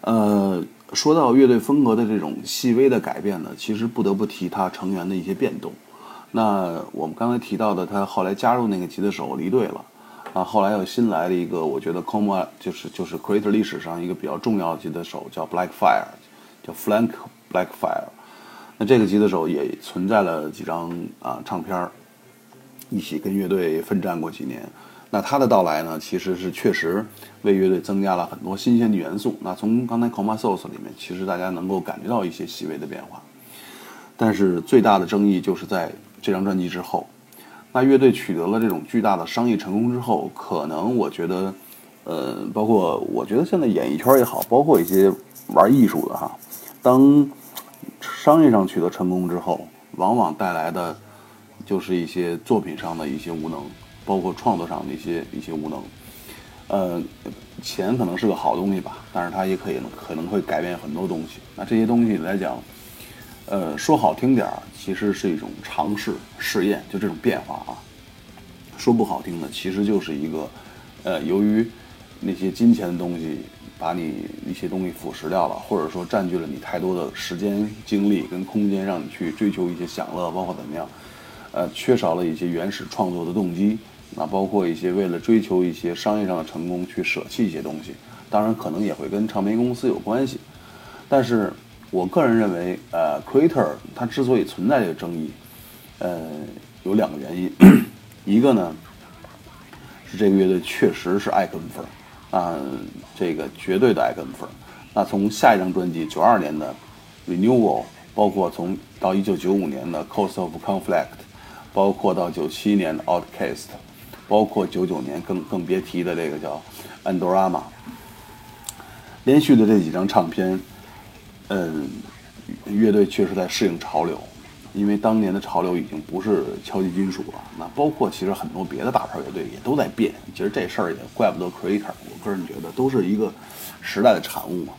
呃，说到乐队风格的这种细微的改变呢，其实不得不提他成员的一些变动。那我们刚才提到的，他后来加入那个吉他手离队了，啊，后来又新来了一个，我觉得 Coma 就是就是 Creator 历史上一个比较重要的吉他手，叫 Blackfire，叫 Frank Blackfire。那这个吉他手也存在了几张啊唱片儿，一起跟乐队奋战过几年。那他的到来呢，其实是确实为乐队增加了很多新鲜的元素。那从刚才 Coma s o u c e 里面，其实大家能够感觉到一些细微的变化。但是最大的争议就是在这张专辑之后，那乐队取得了这种巨大的商业成功之后，可能我觉得，呃，包括我觉得现在演艺圈也好，包括一些玩艺术的哈，当商业上取得成功之后，往往带来的就是一些作品上的一些无能，包括创作上的一些一些无能。呃，钱可能是个好东西吧，但是它也可以可能会改变很多东西。那这些东西来讲，呃，说好听点儿，其实是一种尝试试验，就这种变化啊。说不好听的，其实就是一个，呃，由于那些金钱的东西。把你一些东西腐蚀掉了，或者说占据了你太多的时间、精力跟空间，让你去追求一些享乐，包括怎么样，呃，缺少了一些原始创作的动机。那包括一些为了追求一些商业上的成功去舍弃一些东西，当然可能也会跟唱片公司有关系。但是我个人认为，呃，Creator 它之所以存在这个争议，呃，有两个原因，一个呢是这个乐队确实是爱跟风。嗯，这个绝对的爱跟风。那从下一张专辑九二年的《Renewal》，包括从到一九九五年的《Cost of Conflict》，包括到九七年的《Outcast》，包括九九年更更别提的这个叫《Andorama》。连续的这几张唱片，嗯，乐队确实在适应潮流。因为当年的潮流已经不是敲击金属了，那包括其实很多别的大牌乐队也都在变。其实这事儿也怪不得 Creator，我个人觉得都是一个时代的产物嘛。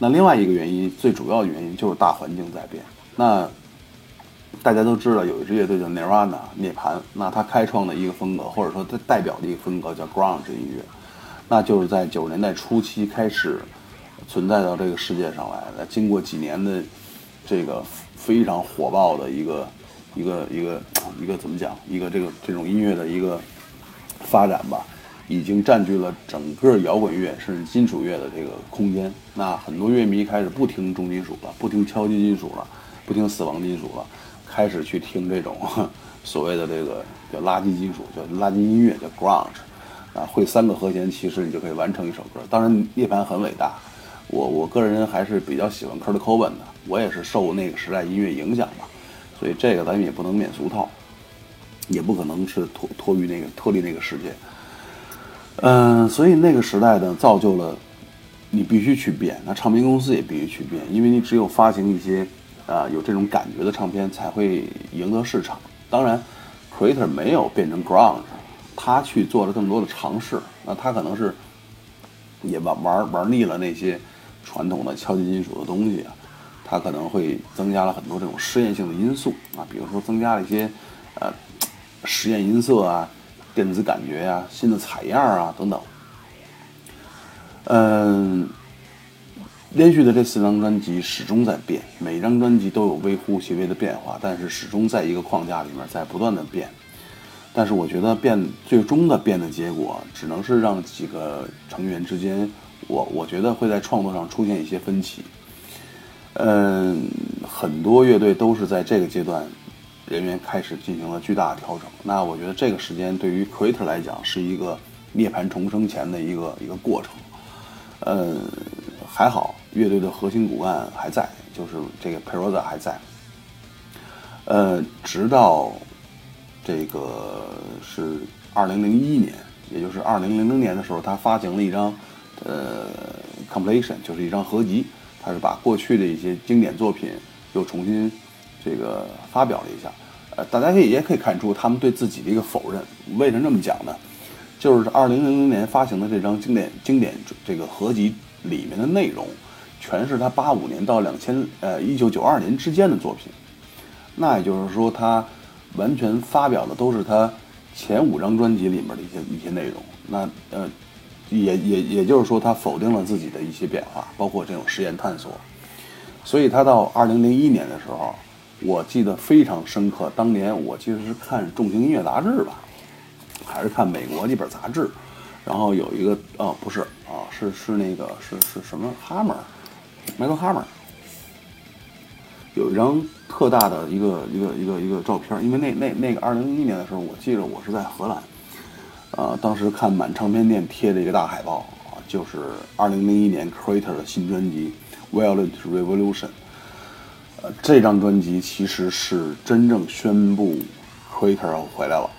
那另外一个原因，最主要的原因就是大环境在变。那大家都知道有一支乐队叫 Nirvana 涅槃，那他开创的一个风格，或者说他代表的一个风格叫 g r o u n d 音乐，那就是在九十年代初期开始存在到这个世界上来的。经过几年的这个。非常火爆的一个，一个一个 一个怎么讲？一个这个这种音乐的一个发展吧，已经占据了整个摇滚乐甚至金属乐的这个空间。那很多乐迷开始不听重金属了，不听敲击金属了，不听死亡金属了，开始去听这种 所谓的这个叫垃圾金属，叫垃圾音乐，叫 grunge。啊，会三个和弦，其实你就可以完成一首歌。当然，涅槃很伟大，我我个人还是比较喜欢 Kurt Cobain 的。我也是受那个时代音乐影响吧，所以这个咱们也不能免俗套，也不可能是脱脱于那个脱离那个世界。嗯，所以那个时代呢，造就了你必须去变，那唱片公司也必须去变，因为你只有发行一些啊有这种感觉的唱片，才会赢得市场。当然，Creator 没有变成 Ground，他去做了更多的尝试，那他可能是也玩玩玩腻了那些传统的敲击金属的东西啊。它可能会增加了很多这种实验性的因素啊，比如说增加了一些呃实验音色啊、电子感觉呀、新的采样啊等等。嗯，连续的这四张专辑始终在变，每张专辑都有微乎其微的变化，但是始终在一个框架里面在不断的变。但是我觉得变最终的变的结果，只能是让几个成员之间，我我觉得会在创作上出现一些分歧。嗯，很多乐队都是在这个阶段，人员开始进行了巨大的调整。那我觉得这个时间对于 Creator 来讲是一个涅槃重生前的一个一个过程。嗯，还好，乐队的核心骨干还在，就是这个 Peroza 还在。呃，直到这个是二零零一年，也就是二零零零年的时候，他发行了一张呃 Compilation，就是一张合集。他是把过去的一些经典作品又重新这个发表了一下，呃，大家可以也可以看出他们对自己的一个否认。为什么这么讲呢？就是二零零零年发行的这张经典经典这个合集里面的内容，全是他八五年到两千呃一九九二年之间的作品。那也就是说，他完全发表的都是他前五张专辑里面的一些一些内容。那呃，也也也就是说，他否定了自己的一些变化，包括这种实验探索。所以他到二零零一年的时候，我记得非常深刻。当年我其实是看《重型音乐杂志》吧，还是看美国那本杂志，然后有一个哦，不是啊，是是那个是是什么哈 r 麦克哈 r 有一张特大的一个一个一个一个照片，因为那那那个二零零一年的时候，我记得我是在荷兰，呃，当时看满唱片店贴的一个大海报啊，就是二零零一年 Creater 的新专辑《Violent Revolution》。呃，这张专辑其实是真正宣布 Creater 回来了。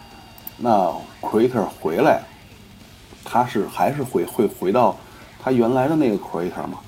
那 Creater 回来，他是还是会会回到他原来的那个 Creater 吗？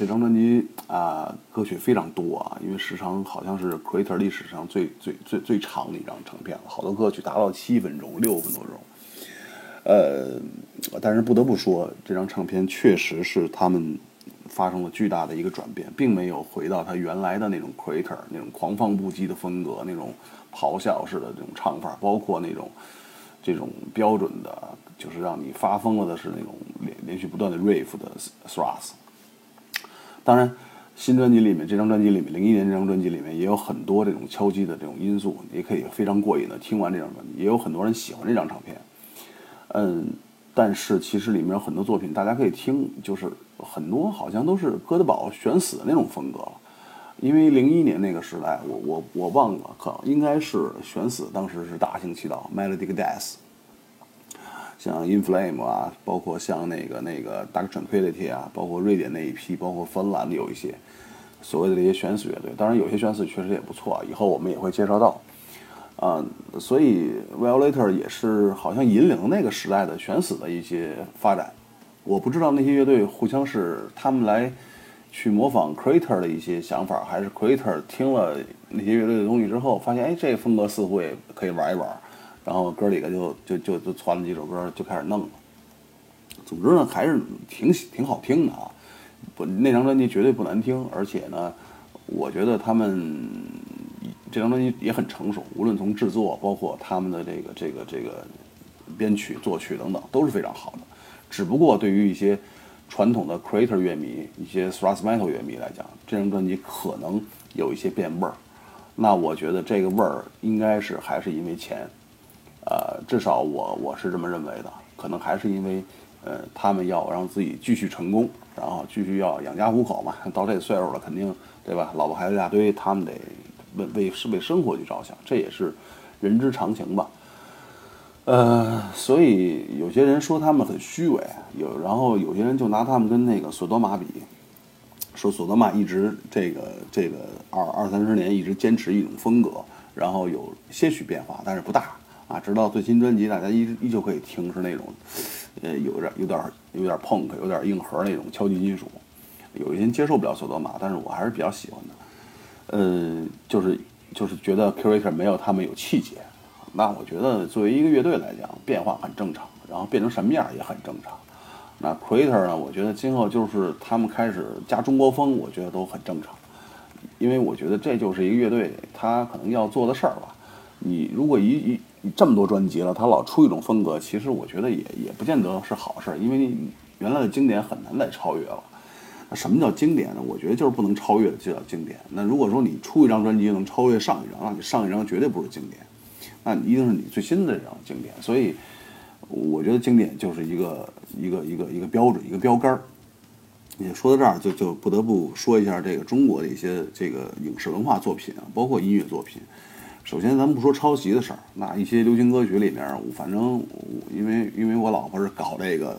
这张专辑啊，歌曲非常多啊，因为时长好像是 Creator 历史上最最最最长的一张唱片了，好多歌曲达到七分钟、六分多钟。呃，但是不得不说，这张唱片确实是他们发生了巨大的一个转变，并没有回到他原来的那种 Creator 那种狂放不羁的风格，那种咆哮式的这种唱法，包括那种这种标准的，就是让你发疯了的是那种连连续不断的 riff 的 thrash。当然，新专辑里面，这张专辑里面，零一年这张专辑里面也有很多这种敲击的这种因素，也可以非常过瘾的听完这张专辑。也有很多人喜欢这张唱片，嗯，但是其实里面有很多作品大家可以听，就是很多好像都是哥德堡选死的那种风格了。因为零一年那个时代，我我我忘了，可应该是选死，当时是大行其道，Melodic Death。像 In Flame 啊，包括像那个那个 Dark Tranquility 啊，包括瑞典那一批，包括芬兰的有一些所谓的这些选死乐队，当然有些选死确实也不错，以后我们也会介绍到。啊，所以 Violator 也是好像引领那个时代的选死的一些发展。我不知道那些乐队互相是他们来去模仿 Creator 的一些想法，还是 Creator 听了那些乐队的东西之后，发现哎，这个风格似乎也可以玩一玩。然后哥几个就就就就传了几首歌，就开始弄了。总之呢，还是挺挺好听的啊。不，那张专辑绝对不难听，而且呢，我觉得他们这张专辑也很成熟，无论从制作，包括他们的这个这个这个编曲、作曲等等，都是非常好的。只不过对于一些传统的 Creator 乐迷、一些 Thrash Metal 乐迷来讲，这张专辑可能有一些变味儿。那我觉得这个味儿应该是还是因为钱。呃，至少我我是这么认为的，可能还是因为，呃，他们要让自己继续成功，然后继续要养家糊口嘛。到这岁数了，肯定对吧？老婆孩子一大堆，他们得为为是为生活去着想，这也是人之常情吧。呃，所以有些人说他们很虚伪，有然后有些人就拿他们跟那个索多玛比，说索多玛一直这个这个二二三十年一直坚持一种风格，然后有些许变化，但是不大。啊，直到最新专辑，大家依依旧可以听是那种，呃，有点有点有点 punk，有点硬核那种敲击金属。有一些人接受不了索德玛，但是我还是比较喜欢的。呃，就是就是觉得 Curator 没有他们有气节。那我觉得作为一个乐队来讲，变化很正常，然后变成什么样也很正常。那 Curator 呢，我觉得今后就是他们开始加中国风，我觉得都很正常。因为我觉得这就是一个乐队他可能要做的事儿吧。你如果一一这么多专辑了，他老出一种风格，其实我觉得也也不见得是好事，因为原来的经典很难再超越了。那什么叫经典呢？我觉得就是不能超越的就叫经典。那如果说你出一张专辑能超越上一张，那你上一张绝对不是经典，那一定是你最新的这张经典。所以我觉得经典就是一个一个一个一个标准，一个标杆儿。你说到这儿，就就不得不说一下这个中国的一些这个影视文化作品啊，包括音乐作品。首先，咱们不说抄袭的事儿，那一些流行歌曲里面，反正我因为因为我老婆是搞这个，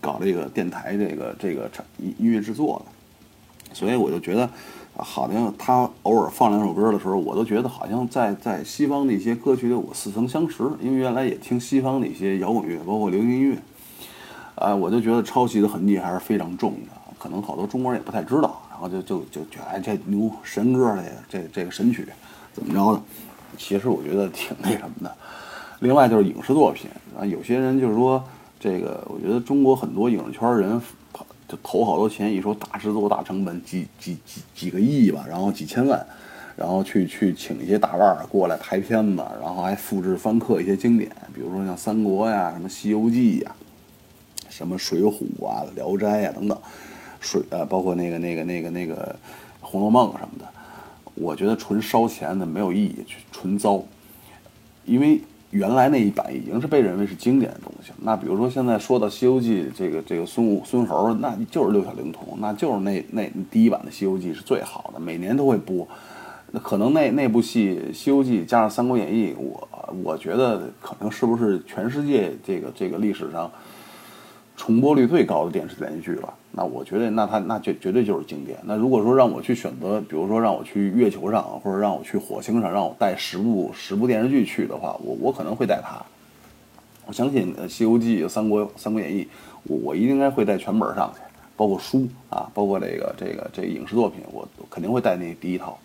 搞这个电台这个这个音音乐制作的，所以我就觉得，好像他偶尔放两首歌的时候，我都觉得好像在在西方的一些歌曲里我似曾相识，因为原来也听西方的一些摇滚乐，包括流行音乐，啊，我就觉得抄袭的痕迹还是非常重的，可能好多中国人也不太知道，然后就就就觉得哎这牛神歌这个这这个神曲怎么着的。其实我觉得挺那什么的，另外就是影视作品啊，有些人就是说这个，我觉得中国很多影视圈人就投好多钱，一说大制作、大成本，几几几几个亿吧，然后几千万，然后去去请一些大腕儿过来拍片子，然后还复制翻刻一些经典，比如说像三国呀、什么西游记呀、什么水浒啊、聊斋呀等等，水呃，包括那个那个那个那个红楼梦什么的。我觉得纯烧钱的没有意义，纯糟，因为原来那一版已经是被认为是经典的东西。那比如说现在说到《西游记》，这个这个孙悟孙猴，那就是六小龄童，那就是那那第一版的《西游记》是最好的，每年都会播。那可能那那部戏《西游记》加上《三国演义》，我我觉得可能是不是全世界这个这个历史上。重播率最高的电视连续剧了，那我觉得那它那绝绝对就是经典。那如果说让我去选择，比如说让我去月球上，或者让我去火星上，让我带十部十部电视剧去的话，我我可能会带它。我相信《西游记》《三国》《三国演义》，我我应该会带全本上去，包括书啊，包括这个这个这影视作品，我肯定会带那第一套，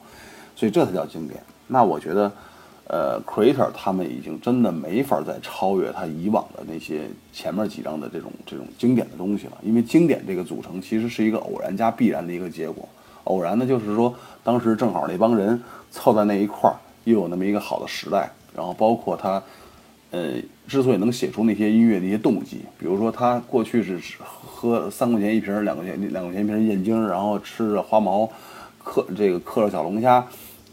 所以这才叫经典。那我觉得，呃，Creator 他们已经真的没法再超越他以往的那些前面几张的这种这种经典的东西了，因为经典这个组成其实是一个偶然加必然的一个结果。偶然呢，就是说当时正好那帮人凑在那一块儿，又有那么一个好的时代，然后包括他。呃，之所以能写出那些音乐的一些动机，比如说他过去是喝三块钱一瓶、两块钱两块钱一瓶燕京，然后吃着花毛，嗑这个嗑着小龙虾，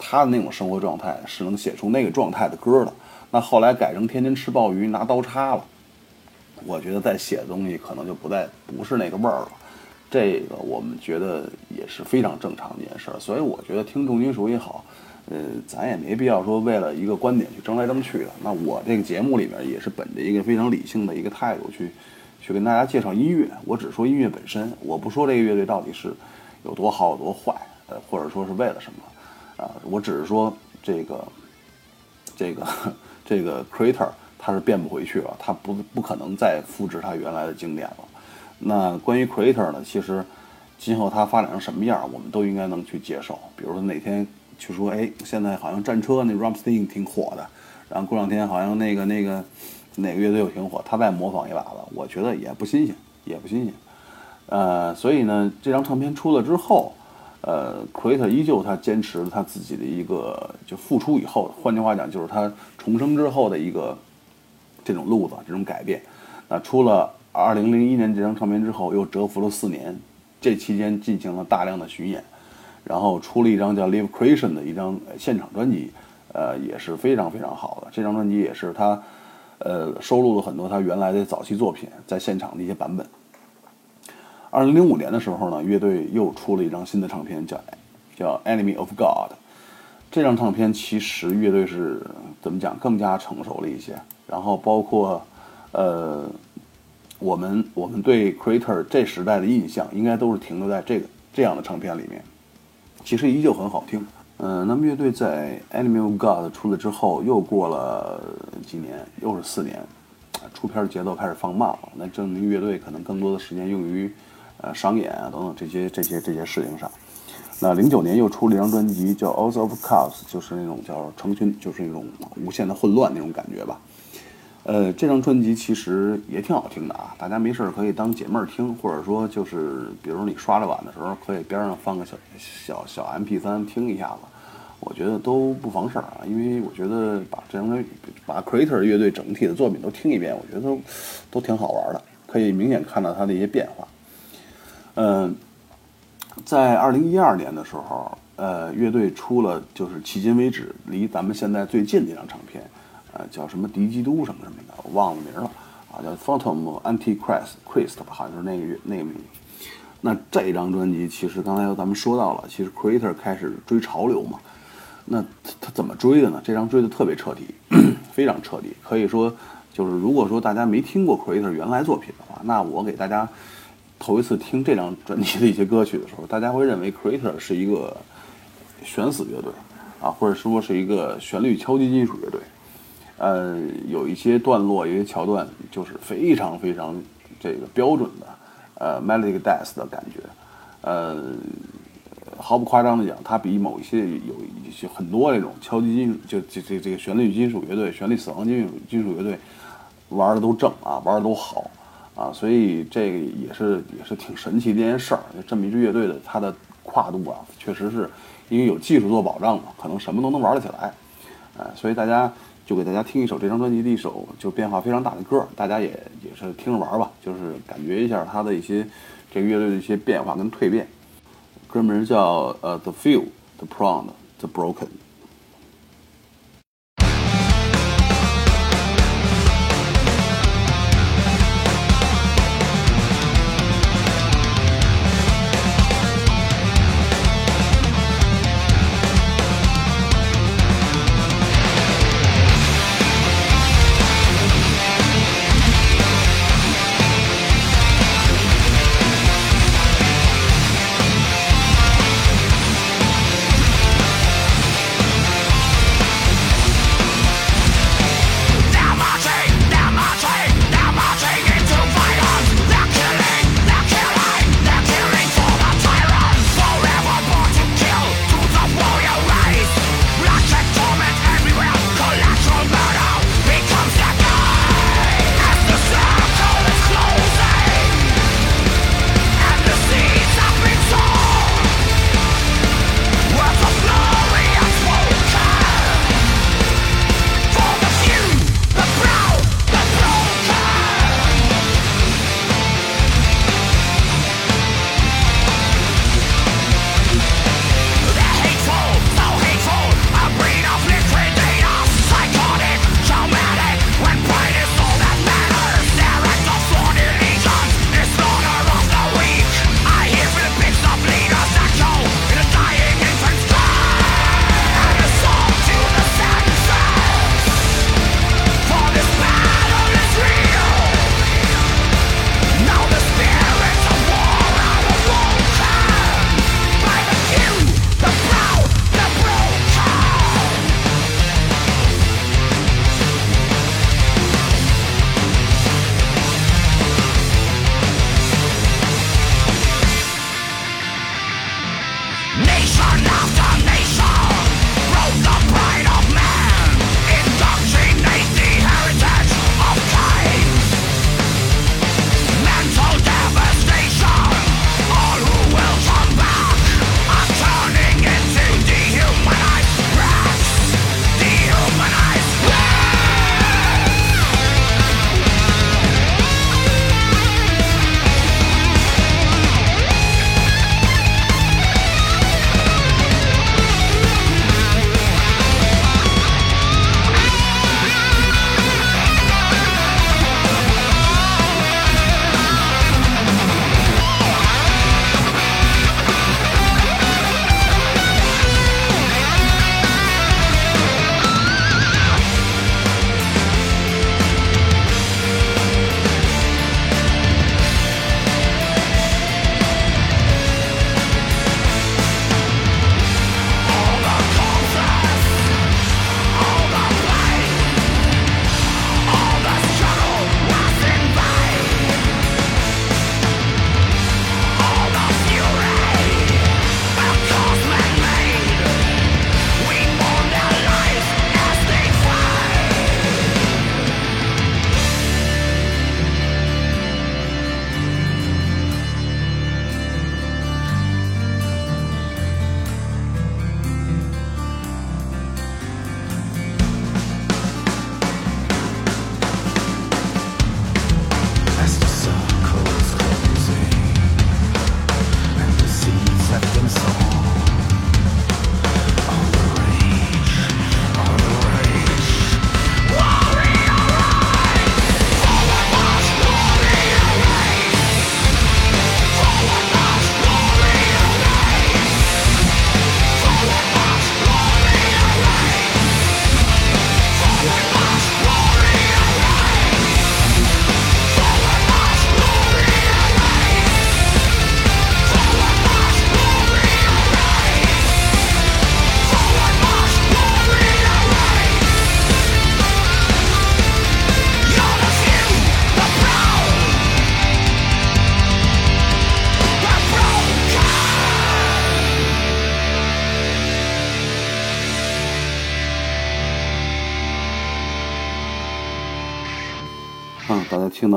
他的那种生活状态是能写出那个状态的歌的。那后来改成天天吃鲍鱼拿刀叉了，我觉得再写东西可能就不再不是那个味儿了。这个我们觉得也是非常正常的一件事儿，所以我觉得听重金属也好。呃，咱也没必要说为了一个观点去争来争去的。那我这个节目里面也是本着一个非常理性的一个态度去，去跟大家介绍音乐。我只说音乐本身，我不说这个乐队到底是有多好有多坏，呃，或者说是为了什么，啊，我只是说这个，这个，这个 Creator 他是变不回去了，他不不可能再复制他原来的经典了。那关于 Creator 呢，其实今后他发展成什么样，我们都应该能去接受。比如说哪天。去说哎，现在好像战车那 r a m s t e i n 挺火的，然后过两天好像那个那个哪个乐队又挺火，他再模仿一把子，我觉得也不新鲜，也不新鲜。呃，所以呢，这张唱片出了之后，呃，Creator 依旧他坚持他自己的一个就复出以后，换句话讲就是他重生之后的一个这种路子，这种改变。那出了2001年这张唱片之后，又蛰伏了四年，这期间进行了大量的巡演。然后出了一张叫《Live Creation》的一张现场专辑，呃，也是非常非常好的。这张专辑也是他，呃，收录了很多他原来的早期作品在现场的一些版本。二零零五年的时候呢，乐队又出了一张新的唱片，叫叫《Enemy of God》。这张唱片其实乐队是怎么讲更加成熟了一些。然后包括，呃，我们我们对 Creator 这时代的印象，应该都是停留在这个这样的唱片里面。其实依旧很好听，嗯，那么乐队在《Enemy of God》出来之后，又过了几年，又是四年，出片节奏开始放慢了。那证明乐队可能更多的时间用于，呃，商演啊等等这些这些这些事情上。那零九年又出了一张专辑，叫《All of Chaos》，就是那种叫成群，就是那种无限的混乱那种感觉吧。呃，这张专辑其实也挺好听的啊，大家没事儿可以当解闷儿听，或者说就是，比如你刷着碗的时候，可以边上放个小小小 MP 三听一下子，我觉得都不妨事儿啊。因为我觉得把这张把 Creator 乐队整体的作品都听一遍，我觉得都都挺好玩的，可以明显看到它的一些变化。嗯，在二零一二年的时候，呃，乐队出了就是迄今为止离咱们现在最近的一张唱片。呃，叫什么敌基督什么什么的，我忘了名了啊，叫 Phantom Antichrist Christ 吧，好像是那个那个名。那这张专辑其实刚才咱们说到了，其实 Creator 开始追潮流嘛。那他他怎么追的呢？这张追的特别彻底，非常彻底。可以说，就是如果说大家没听过 Creator 原来作品的话，那我给大家头一次听这张专辑的一些歌曲的时候，大家会认为 Creator 是一个悬死乐队啊，或者说是一个旋律敲击金属乐队。呃，有一些段落，有些桥段，就是非常非常这个标准的，呃，melodic death 的感觉，呃，毫不夸张的讲，它比某一些有一些很多那种敲击金属，就这这这个旋律金属乐队、旋律死亡金属金属乐队玩的都正啊，玩的都好啊，所以这个也是也是挺神奇的一件事儿。这么一支乐队的它的跨度啊，确实是因为有技术做保障嘛，可能什么都能玩得起来，呃，所以大家。就给大家听一首这张专辑的一首就变化非常大的歌，大家也也是听着玩吧，就是感觉一下它的一些这个乐队的一些变化跟蜕变。歌名叫呃 The Few, The Proud, The Broken。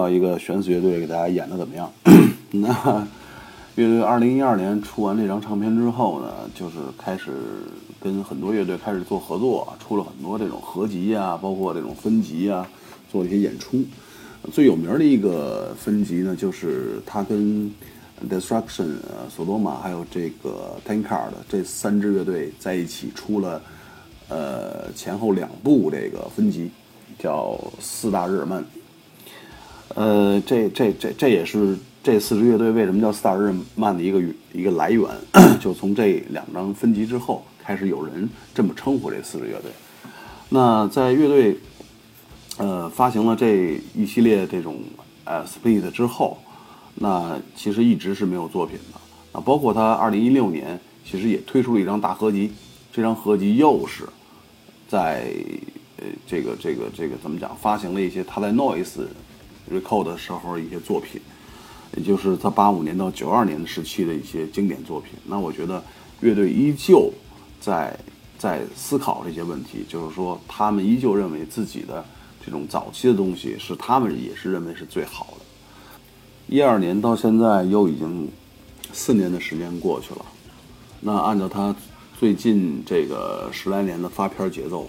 一个玄子乐队给大家演的怎么样？那乐队二零一二年出完这张唱片之后呢，就是开始跟很多乐队开始做合作，出了很多这种合集啊，包括这种分集啊，做一些演出。最有名的一个分集呢，就是他跟 Destruction、呃索多玛还有这个 Tankard 这三支乐队在一起出了呃前后两部这个分集，叫四大日耳曼。呃，这这这这也是这四支乐队为什么叫四大日耳曼的一个一个来源，就从这两张分集之后开始有人这么称呼这四支乐队。那在乐队呃发行了这一系列这种呃 split 之后，那其实一直是没有作品的。啊，包括他二零一六年其实也推出了一张大合集，这张合集又是在呃这个这个这个怎么讲，发行了一些他在 Noise。Record 的时候一些作品，也就是他八五年到九二年的时期的一些经典作品。那我觉得乐队依旧在在思考这些问题，就是说他们依旧认为自己的这种早期的东西是他们也是认为是最好的。一二年到现在又已经四年的时间过去了，那按照他最近这个十来年的发片节奏，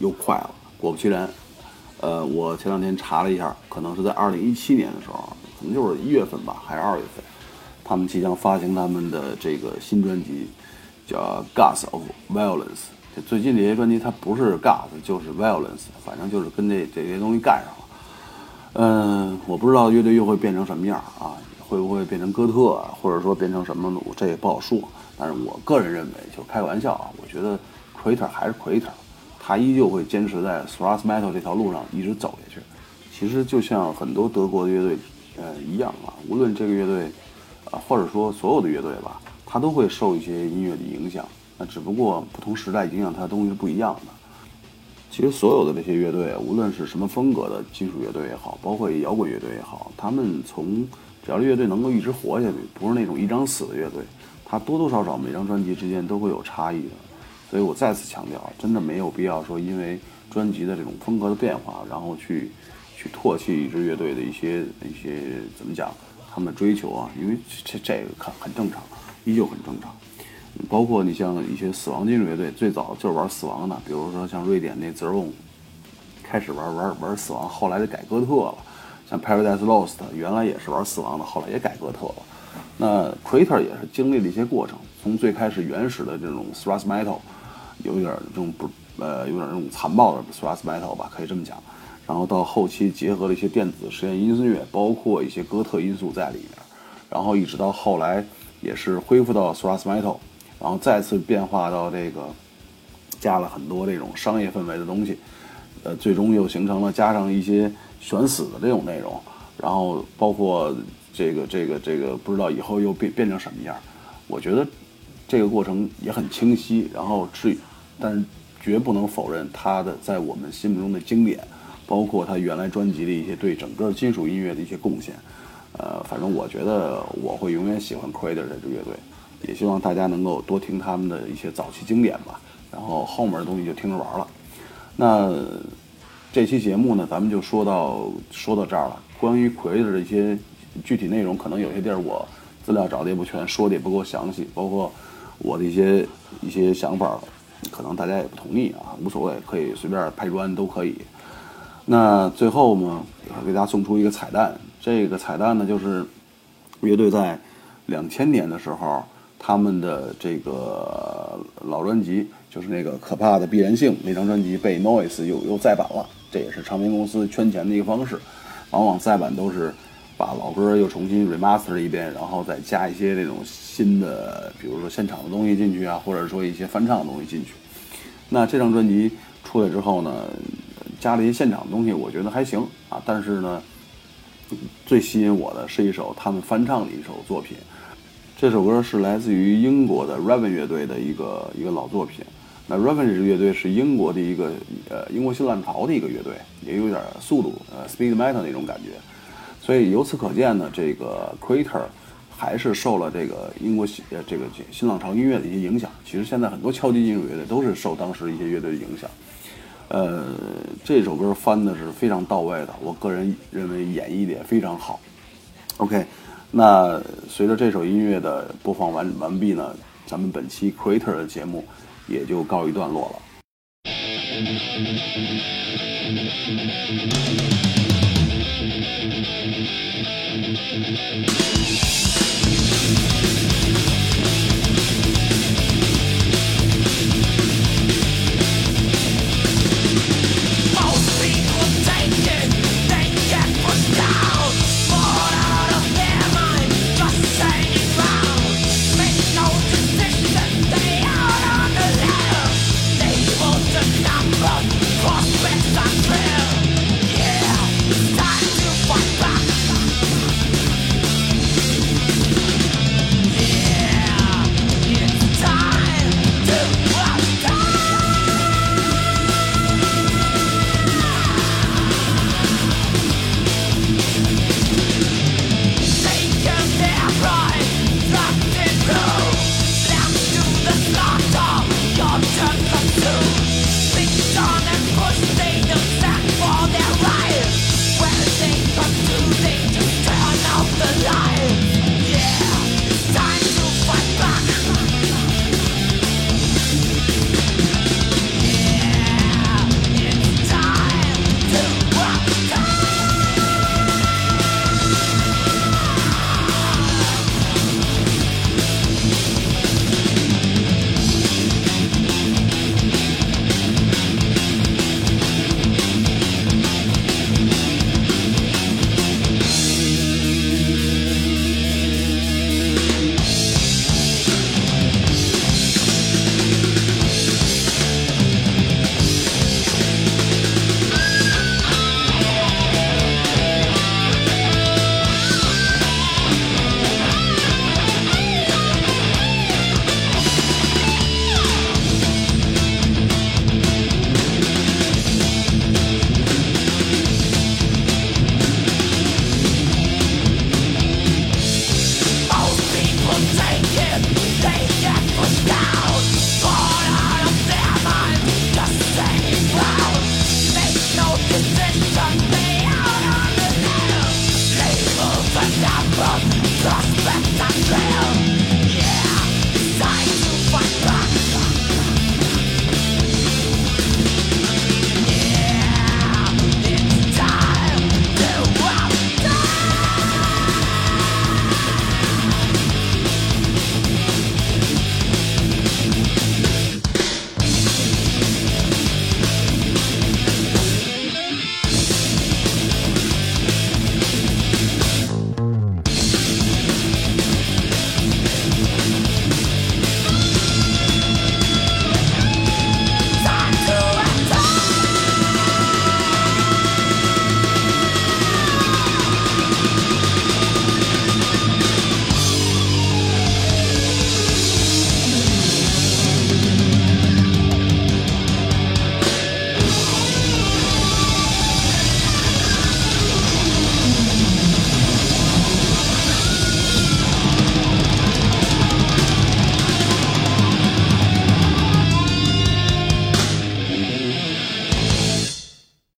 又快了。果不其然。呃，我前两天查了一下，可能是在二零一七年的时候，可能就是一月份吧，还是二月份，他们即将发行他们的这个新专辑，叫《Gas of Violence》。最近这些专辑它不是 Gas 就是 Violence，反正就是跟这这些东西干上了。嗯，我不知道乐队又会变成什么样啊？会不会变成哥特，或者说变成什么？这也不好说。但是我个人认为，就开玩笑啊，我觉得 Craeter 还是 Creator。他依旧会坚持在 thrash metal 这条路上一直走下去。其实就像很多德国的乐队，呃一样啊，无论这个乐队，啊或者说所有的乐队吧，他都会受一些音乐的影响。那只不过不同时代影响他的东西是不一样的。其实所有的这些乐队，无论是什么风格的金属乐队也好，包括摇滚乐队也好，他们从只要乐队能够一直活下去，不是那种一张死的乐队，它多多少少每张专辑之间都会有差异的。所以我再次强调，真的没有必要说因为专辑的这种风格的变化，然后去去唾弃一支乐队的一些一些怎么讲他们的追求啊，因为这这个很很正常，依旧很正常。包括你像一些死亡金属乐队，最早就是玩死亡的，比如说像瑞典那 Zero，开始玩玩玩死亡，后来就改哥特了。像 Paradise Lost 原来也是玩死亡的，后来也改哥特了。那 CREATER 也是经历了一些过程，从最开始原始的这种 Thrash Metal，有点这种不呃有点那种残暴的 Thrash Metal 吧，可以这么讲。然后到后期结合了一些电子实验音乐，包括一些哥特因素在里面。然后一直到后来也是恢复到 Thrash Metal。然后再次变化到这个，加了很多这种商业氛围的东西，呃，最终又形成了加上一些悬死的这种内容，然后包括这个这个这个不知道以后又变变成什么样。我觉得这个过程也很清晰，然后至于，但绝不能否认他的在我们心目中的经典，包括他原来专辑的一些对整个金属音乐的一些贡献。呃，反正我觉得我会永远喜欢 Crater 这支乐队。也希望大家能够多听他们的一些早期经典吧，然后后面的东西就听着玩了。那这期节目呢，咱们就说到说到这儿了。关于魁的一些具体内容，可能有些地儿我资料找的也不全，说的也不够详细，包括我的一些一些想法，可能大家也不同意啊，无所谓，可以随便拍砖都可以。那最后呢，给大家送出一个彩蛋，这个彩蛋呢，就是乐队在两千年的时候。他们的这个老专辑就是那个可怕的必然性那张专辑被 Noise 又又再版了，这也是唱片公司圈钱的一个方式。往往再版都是把老歌又重新 remaster 一遍，然后再加一些那种新的，比如说现场的东西进去啊，或者说一些翻唱的东西进去。那这张专辑出来之后呢，加了一些现场的东西，我觉得还行啊。但是呢，最吸引我的是一首他们翻唱的一首作品。这首歌是来自于英国的 Raven 乐队的一个一个老作品。那 Raven 这支乐队是英国的一个呃英国新浪潮的一个乐队，也有点速度呃 speed metal 那种感觉。所以由此可见呢，这个 Crater 还是受了这个英国新呃这个新浪潮音乐的一些影响。其实现在很多敲击金属乐队都是受当时一些乐队的影响。呃，这首歌翻的是非常到位的，我个人认为演绎的也非常好。OK。那随着这首音乐的播放完完毕呢，咱们本期 Creator 的节目也就告一段落了。